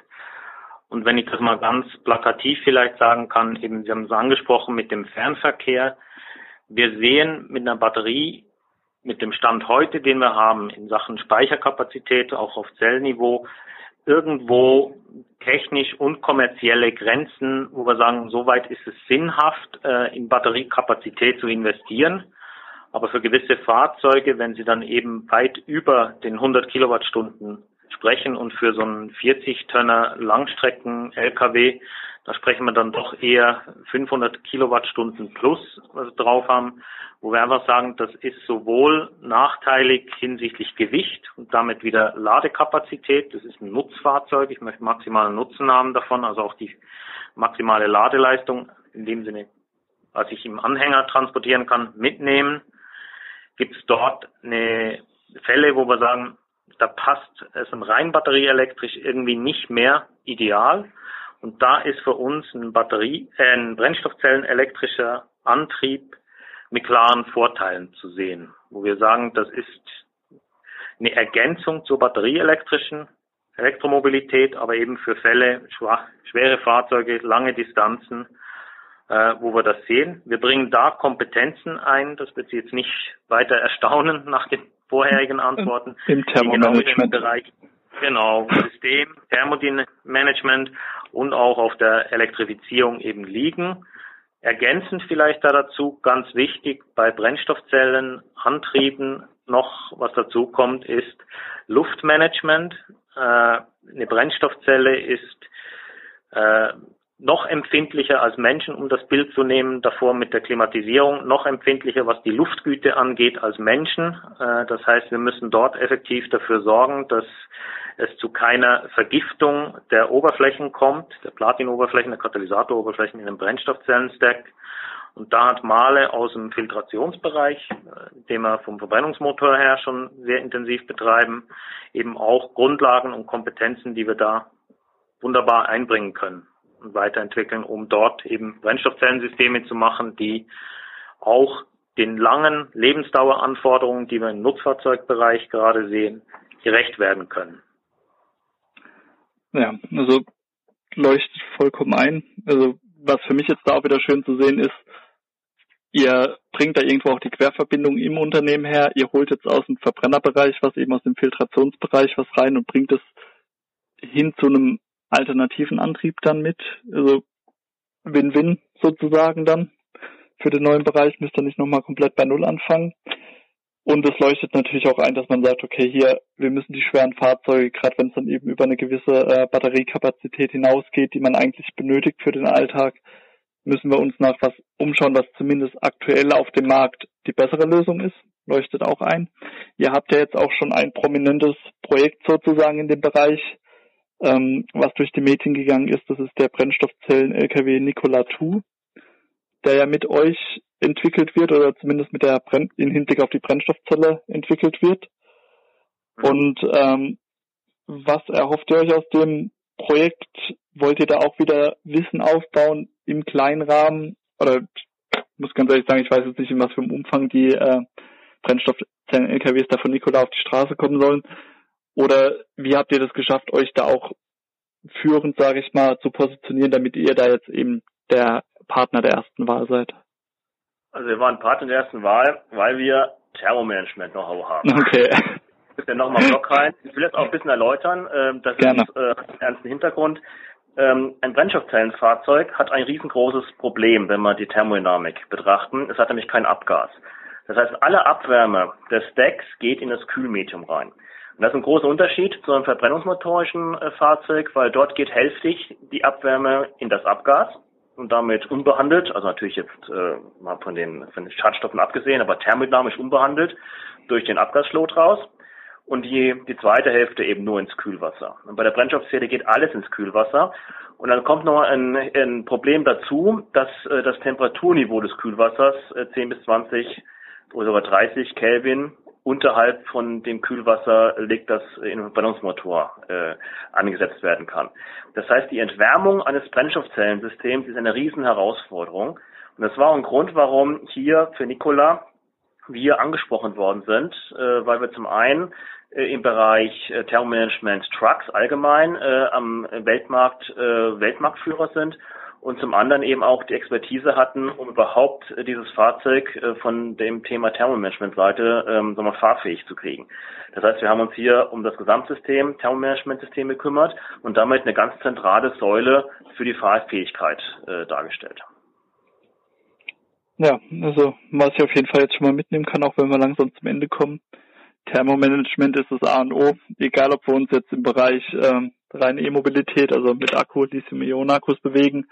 Und wenn ich das mal ganz plakativ vielleicht sagen kann, eben, Sie haben es angesprochen mit dem Fernverkehr. Wir sehen mit einer Batterie, mit dem Stand heute, den wir haben, in Sachen Speicherkapazität, auch auf Zellniveau, irgendwo technisch und kommerzielle Grenzen, wo wir sagen, soweit ist es sinnhaft, äh, in Batteriekapazität zu investieren. Aber für gewisse Fahrzeuge, wenn sie dann eben weit über den 100 Kilowattstunden sprechen und für so einen 40 Tonner Langstrecken LKW da sprechen wir dann doch eher 500 Kilowattstunden plus, was wir drauf haben, wo wir einfach sagen, das ist sowohl nachteilig hinsichtlich Gewicht und damit wieder Ladekapazität. Das ist ein Nutzfahrzeug. Ich möchte maximalen Nutzen haben davon, also auch die maximale Ladeleistung in dem Sinne, was ich im Anhänger transportieren kann, mitnehmen. Gibt es dort eine Fälle, wo wir sagen, da passt es im rein batterieelektrisch irgendwie nicht mehr ideal. Und da ist für uns ein Batterie, äh, ein Brennstoffzellenelektrischer Antrieb mit klaren Vorteilen zu sehen, wo wir sagen, das ist eine Ergänzung zur batterieelektrischen Elektromobilität, aber eben für Fälle, schwere Fahrzeuge, lange Distanzen, äh, wo wir das sehen. Wir bringen da Kompetenzen ein, das wird Sie jetzt nicht weiter erstaunen nach den vorherigen Antworten. Im Thermomanagement. Bereich Genau, System, Thermodynamikmanagement und auch auf der Elektrifizierung eben liegen. Ergänzend vielleicht da dazu, ganz wichtig, bei Brennstoffzellen, Antrieben noch, was dazu kommt, ist Luftmanagement. Äh, eine Brennstoffzelle ist äh, noch empfindlicher als Menschen, um das Bild zu nehmen, davor mit der Klimatisierung, noch empfindlicher, was die Luftgüte angeht als Menschen. Äh, das heißt, wir müssen dort effektiv dafür sorgen, dass es zu keiner Vergiftung der Oberflächen kommt, der Platinoberflächen, der Katalysatoroberflächen in dem Brennstoffzellenstack. Und da hat Male aus dem Filtrationsbereich, äh, den wir vom Verbrennungsmotor her schon sehr intensiv betreiben, eben auch Grundlagen und Kompetenzen, die wir da wunderbar einbringen können und weiterentwickeln, um dort eben Brennstoffzellensysteme zu machen, die auch den langen Lebensdaueranforderungen, die wir im Nutzfahrzeugbereich gerade sehen, gerecht werden können. Ja, also leuchtet vollkommen ein. Also was für mich jetzt da auch wieder schön zu sehen ist, ihr bringt da irgendwo auch die Querverbindung im Unternehmen her. Ihr holt jetzt aus dem Verbrennerbereich was eben aus dem Filtrationsbereich was rein und bringt es hin zu einem alternativen Antrieb dann mit. Also Win-Win sozusagen dann. Für den neuen Bereich müsst ihr nicht nochmal komplett bei Null anfangen. Und es leuchtet natürlich auch ein, dass man sagt, okay, hier, wir müssen die schweren Fahrzeuge, gerade wenn es dann eben über eine gewisse äh, Batteriekapazität hinausgeht, die man eigentlich benötigt für den Alltag, müssen wir uns nach was umschauen, was zumindest aktuell auf dem Markt die bessere Lösung ist. Leuchtet auch ein. Ihr habt ja jetzt auch schon ein prominentes Projekt sozusagen in dem Bereich, ähm, was durch die Medien gegangen ist. Das ist der Brennstoffzellen-LKW Nikola 2, der ja mit euch entwickelt wird oder zumindest mit der Brenn in Hinblick auf die Brennstoffzelle entwickelt wird. Mhm. Und ähm, was erhofft ihr euch aus dem Projekt? Wollt ihr da auch wieder Wissen aufbauen im kleinen Rahmen? Oder ich muss ganz ehrlich sagen, ich weiß jetzt nicht, in was für einem Umfang die äh, Brennstoffzellen-LKWs da von Nikola auf die Straße kommen sollen. Oder wie habt ihr das geschafft, euch da auch führend, sage ich mal, zu positionieren, damit ihr da jetzt eben der Partner der ersten Wahl seid? Also wir waren Partner der ersten Wahl, weil wir Thermomanagement Know-how haben. Okay. Ich will nochmal Block rein. Ich will das auch ein bisschen erläutern. Ähm, das Gerne. ist äh, ernsten Hintergrund. Ähm, ein Brennstoffzellenfahrzeug hat ein riesengroßes Problem, wenn wir die Thermodynamik betrachten. Es hat nämlich kein Abgas. Das heißt, alle Abwärme des Stacks geht in das Kühlmedium rein. Und das ist ein großer Unterschied zu einem verbrennungsmotorischen äh, Fahrzeug, weil dort geht hälftig die Abwärme in das Abgas und damit unbehandelt, also natürlich jetzt äh, mal von den, von den Schadstoffen abgesehen, aber thermodynamisch unbehandelt durch den Abgasschlot raus und die, die zweite Hälfte eben nur ins Kühlwasser. Und bei der Brennstoffzelle geht alles ins Kühlwasser. Und dann kommt noch ein, ein Problem dazu, dass äh, das Temperaturniveau des Kühlwassers äh, 10 bis 20 oder sogar 30 Kelvin unterhalb von dem Kühlwasser liegt, das in einem Verbrennungsmotor äh, angesetzt werden kann. Das heißt, die Entwärmung eines Brennstoffzellensystems ist eine riesen Herausforderung. Und das war ein Grund, warum hier für Nikola wir angesprochen worden sind, äh, weil wir zum einen äh, im Bereich äh, Thermomanagement Trucks allgemein äh, am Weltmarkt äh, Weltmarktführer sind und zum anderen eben auch die Expertise hatten, um überhaupt äh, dieses Fahrzeug äh, von dem Thema Thermomanagement-Seite ähm, fahrfähig zu kriegen. Das heißt, wir haben uns hier um das Gesamtsystem, Thermomanagement-System gekümmert und damit eine ganz zentrale Säule für die Fahrfähigkeit äh, dargestellt. Ja, also was ich auf jeden Fall jetzt schon mal mitnehmen kann, auch wenn wir langsam zum Ende kommen. Thermomanagement ist das A und O, egal ob wir uns jetzt im Bereich ähm, reine E-Mobilität, also mit Akku, Lithium-Ionen-Akkus bewegen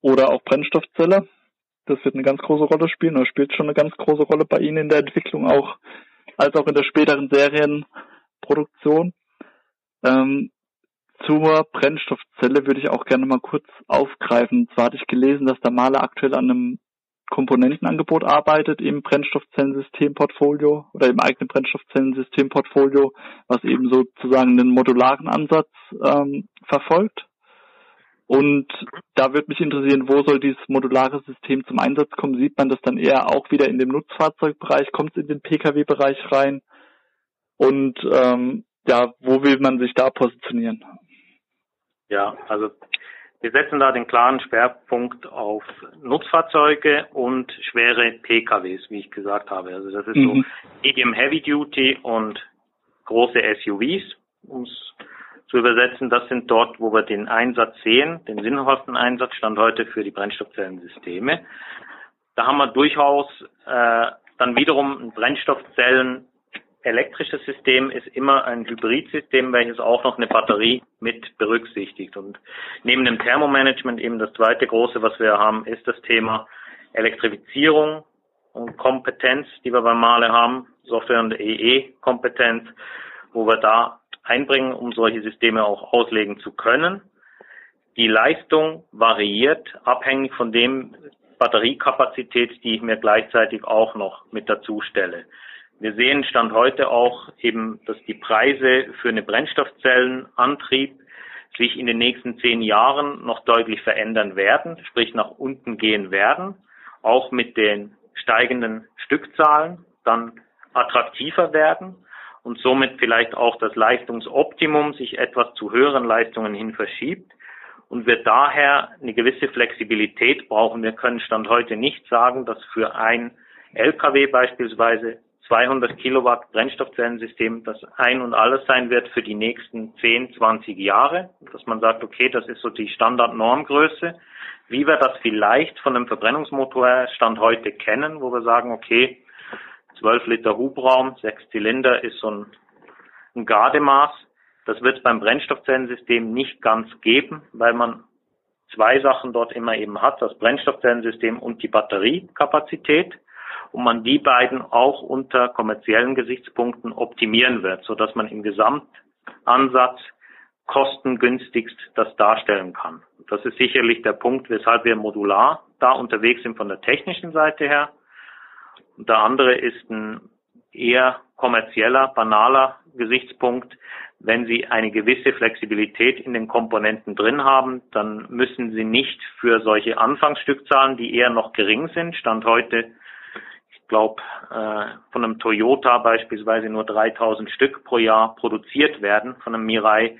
oder auch Brennstoffzelle. Das wird eine ganz große Rolle spielen oder spielt schon eine ganz große Rolle bei Ihnen in der Entwicklung auch, als auch in der späteren Serienproduktion. Ähm, zur Brennstoffzelle würde ich auch gerne mal kurz aufgreifen. zwar hatte ich gelesen, dass der Maler aktuell an einem Komponentenangebot arbeitet im Brennstoffzellensystemportfolio oder im eigenen Brennstoffzellensystemportfolio, was eben sozusagen einen modularen Ansatz ähm, verfolgt. Und da würde mich interessieren, wo soll dieses modulare System zum Einsatz kommen? Sieht man das dann eher auch wieder in dem Nutzfahrzeugbereich? Kommt es in den Pkw-Bereich rein? Und ähm, ja, wo will man sich da positionieren? Ja, also wir setzen da den klaren Schwerpunkt auf Nutzfahrzeuge und schwere PKWs, wie ich gesagt habe. Also das ist mhm. so Medium Heavy Duty und große SUVs, um es zu übersetzen. Das sind dort, wo wir den Einsatz sehen, den sinnhaften Einsatz stand heute für die Brennstoffzellensysteme. Da haben wir durchaus äh, dann wiederum ein Brennstoffzellen elektrisches System ist immer ein Hybridsystem, welches auch noch eine Batterie mit berücksichtigt. Und neben dem Thermomanagement eben das zweite große, was wir haben, ist das Thema Elektrifizierung und Kompetenz, die wir beim Male haben, Software- und EE-Kompetenz, wo wir da einbringen, um solche Systeme auch auslegen zu können. Die Leistung variiert abhängig von dem Batteriekapazität, die ich mir gleichzeitig auch noch mit dazu stelle. Wir sehen Stand heute auch eben, dass die Preise für eine Brennstoffzellenantrieb sich in den nächsten zehn Jahren noch deutlich verändern werden, sprich nach unten gehen werden, auch mit den steigenden Stückzahlen dann attraktiver werden und somit vielleicht auch das Leistungsoptimum sich etwas zu höheren Leistungen hin verschiebt und wir daher eine gewisse Flexibilität brauchen. Wir können Stand heute nicht sagen, dass für ein LKW beispielsweise 200 Kilowatt Brennstoffzellensystem das ein und alles sein wird für die nächsten 10, 20 Jahre, dass man sagt, okay, das ist so die Standardnormgröße, wie wir das vielleicht von einem Verbrennungsmotor Stand heute kennen, wo wir sagen, okay, 12 Liter Hubraum, 6 Zylinder ist so ein, ein Gardemaß. Das wird es beim Brennstoffzellensystem nicht ganz geben, weil man zwei Sachen dort immer eben hat, das Brennstoffzellensystem und die Batteriekapazität und man die beiden auch unter kommerziellen Gesichtspunkten optimieren wird, so dass man im Gesamtansatz kostengünstigst das darstellen kann. Das ist sicherlich der Punkt, weshalb wir modular da unterwegs sind von der technischen Seite her. Und der andere ist ein eher kommerzieller, banaler Gesichtspunkt. Wenn Sie eine gewisse Flexibilität in den Komponenten drin haben, dann müssen Sie nicht für solche Anfangsstückzahlen, die eher noch gering sind, Stand heute glaube, äh, von einem Toyota beispielsweise nur 3000 Stück pro Jahr produziert werden, von einem Mirai.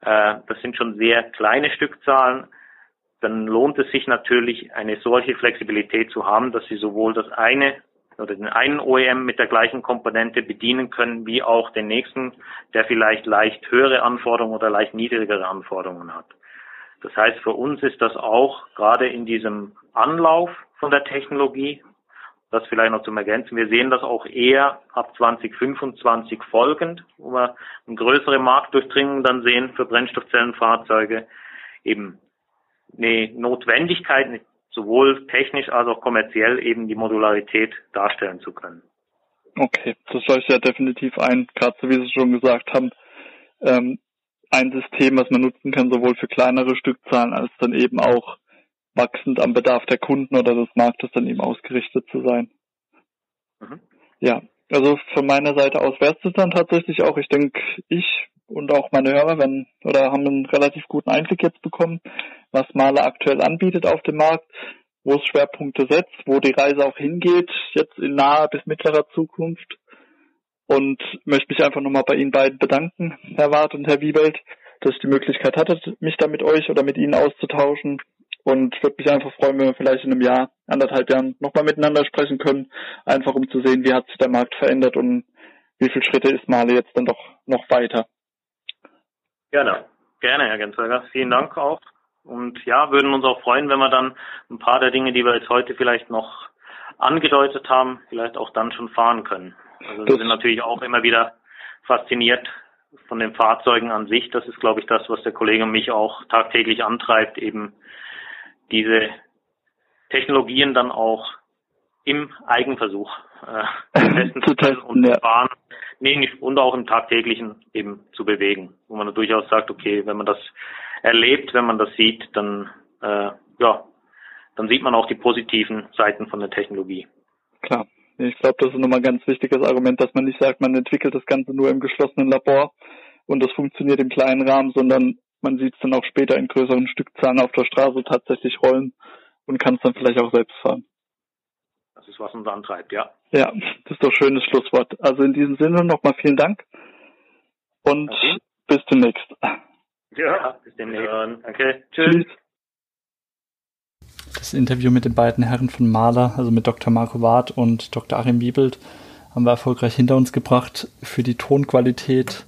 Äh, das sind schon sehr kleine Stückzahlen. Dann lohnt es sich natürlich, eine solche Flexibilität zu haben, dass Sie sowohl das eine oder den einen OEM mit der gleichen Komponente bedienen können, wie auch den nächsten, der vielleicht leicht höhere Anforderungen oder leicht niedrigere Anforderungen hat. Das heißt, für uns ist das auch gerade in diesem Anlauf von der Technologie das vielleicht noch zum Ergänzen. Wir sehen das auch eher ab 2025 folgend, wo wir eine größere Marktdurchdringung dann sehen für Brennstoffzellenfahrzeuge. Eben eine Notwendigkeit, sowohl technisch als auch kommerziell eben die Modularität darstellen zu können. Okay, das leuchtet ja definitiv ein, gerade so wie Sie schon gesagt haben, ähm, ein System, was man nutzen kann, sowohl für kleinere Stückzahlen als dann eben auch wachsend am Bedarf der Kunden oder des Marktes dann eben ausgerichtet zu sein. Mhm. Ja, also von meiner Seite aus wäre es dann tatsächlich auch. Ich denke, ich und auch meine Hörer wenn, oder haben einen relativ guten Einblick jetzt bekommen, was Maler aktuell anbietet auf dem Markt, wo es Schwerpunkte setzt, wo die Reise auch hingeht, jetzt in naher bis mittlerer Zukunft. Und möchte mich einfach nochmal bei Ihnen beiden bedanken, Herr Wart und Herr Wiebelt, dass ich die Möglichkeit hatte, mich da mit euch oder mit Ihnen auszutauschen. Und würde mich einfach freuen, wenn wir vielleicht in einem Jahr, anderthalb Jahren nochmal miteinander sprechen können, einfach um zu sehen, wie hat sich der Markt verändert und wie viele Schritte ist Male jetzt dann doch noch weiter. Gerne, gerne, Herr Gensberger. Vielen Dank auch. Und ja, würden uns auch freuen, wenn wir dann ein paar der Dinge, die wir jetzt heute vielleicht noch angedeutet haben, vielleicht auch dann schon fahren können. Also wir sind natürlich auch immer wieder fasziniert von den Fahrzeugen an sich. Das ist, glaube ich, das, was der Kollege und mich auch tagtäglich antreibt, eben diese Technologien dann auch im Eigenversuch äh, zu testen und ja. fahren, nee, nicht, und auch im tagtäglichen eben zu bewegen, wo man durchaus sagt, okay, wenn man das erlebt, wenn man das sieht, dann äh, ja, dann sieht man auch die positiven Seiten von der Technologie. Klar. Ich glaube, das ist nochmal ein ganz wichtiges Argument, dass man nicht sagt, man entwickelt das Ganze nur im geschlossenen Labor und das funktioniert im kleinen Rahmen, sondern man sieht es dann auch später in größeren Stückzahlen auf der Straße tatsächlich rollen und kann es dann vielleicht auch selbst fahren. Das ist, was uns antreibt, ja. Ja, das ist doch ein schönes Schlusswort. Also in diesem Sinne nochmal vielen Dank und okay. bis demnächst. Ja, bis demnächst. Danke. Tschüss. Tschüss. das Interview mit den beiden Herren von Maler, also mit Dr. Marco Ward und Dr. Achim Wiebelt, haben wir erfolgreich hinter uns gebracht. Für die Tonqualität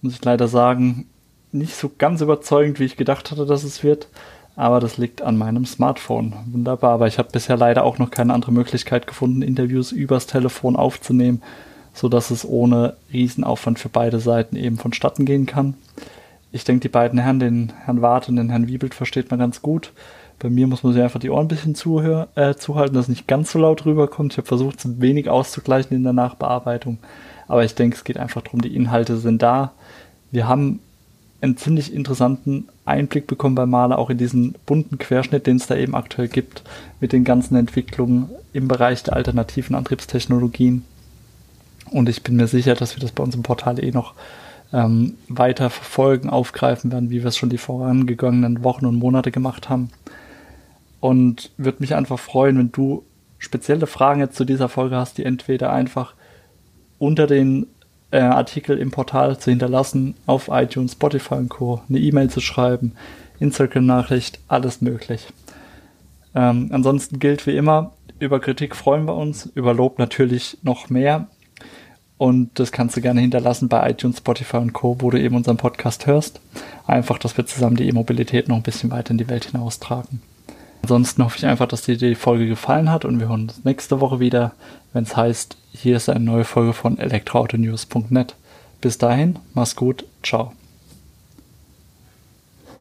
muss ich leider sagen, nicht so ganz überzeugend, wie ich gedacht hatte, dass es wird. Aber das liegt an meinem Smartphone. Wunderbar. Aber ich habe bisher leider auch noch keine andere Möglichkeit gefunden, Interviews übers Telefon aufzunehmen, sodass es ohne Riesenaufwand für beide Seiten eben vonstatten gehen kann. Ich denke, die beiden Herren, den Herrn Wart und den Herrn Wiebelt, versteht man ganz gut. Bei mir muss man sich einfach die Ohren ein bisschen zuhör, äh, zuhalten, dass es nicht ganz so laut rüberkommt. Ich habe versucht, es ein wenig auszugleichen in der Nachbearbeitung. Aber ich denke, es geht einfach darum, die Inhalte sind da. Wir haben einen ziemlich interessanten Einblick bekommen bei Maler, auch in diesen bunten Querschnitt, den es da eben aktuell gibt, mit den ganzen Entwicklungen im Bereich der alternativen Antriebstechnologien. Und ich bin mir sicher, dass wir das bei uns im Portal eh noch ähm, weiter verfolgen, aufgreifen werden, wie wir es schon die vorangegangenen Wochen und Monate gemacht haben. Und würde mich einfach freuen, wenn du spezielle Fragen jetzt zu dieser Folge hast, die entweder einfach unter den äh, Artikel im Portal zu hinterlassen, auf iTunes, Spotify und Co., eine E-Mail zu schreiben, Instagram-Nachricht, alles möglich. Ähm, ansonsten gilt wie immer, über Kritik freuen wir uns, über Lob natürlich noch mehr. Und das kannst du gerne hinterlassen bei iTunes, Spotify und Co., wo du eben unseren Podcast hörst. Einfach, dass wir zusammen die E-Mobilität noch ein bisschen weiter in die Welt hinaustragen. Ansonsten hoffe ich einfach, dass dir die Folge gefallen hat und wir hören uns nächste Woche wieder, wenn es heißt, hier ist eine neue Folge von elektroautonews.net. Bis dahin, mach's gut, ciao.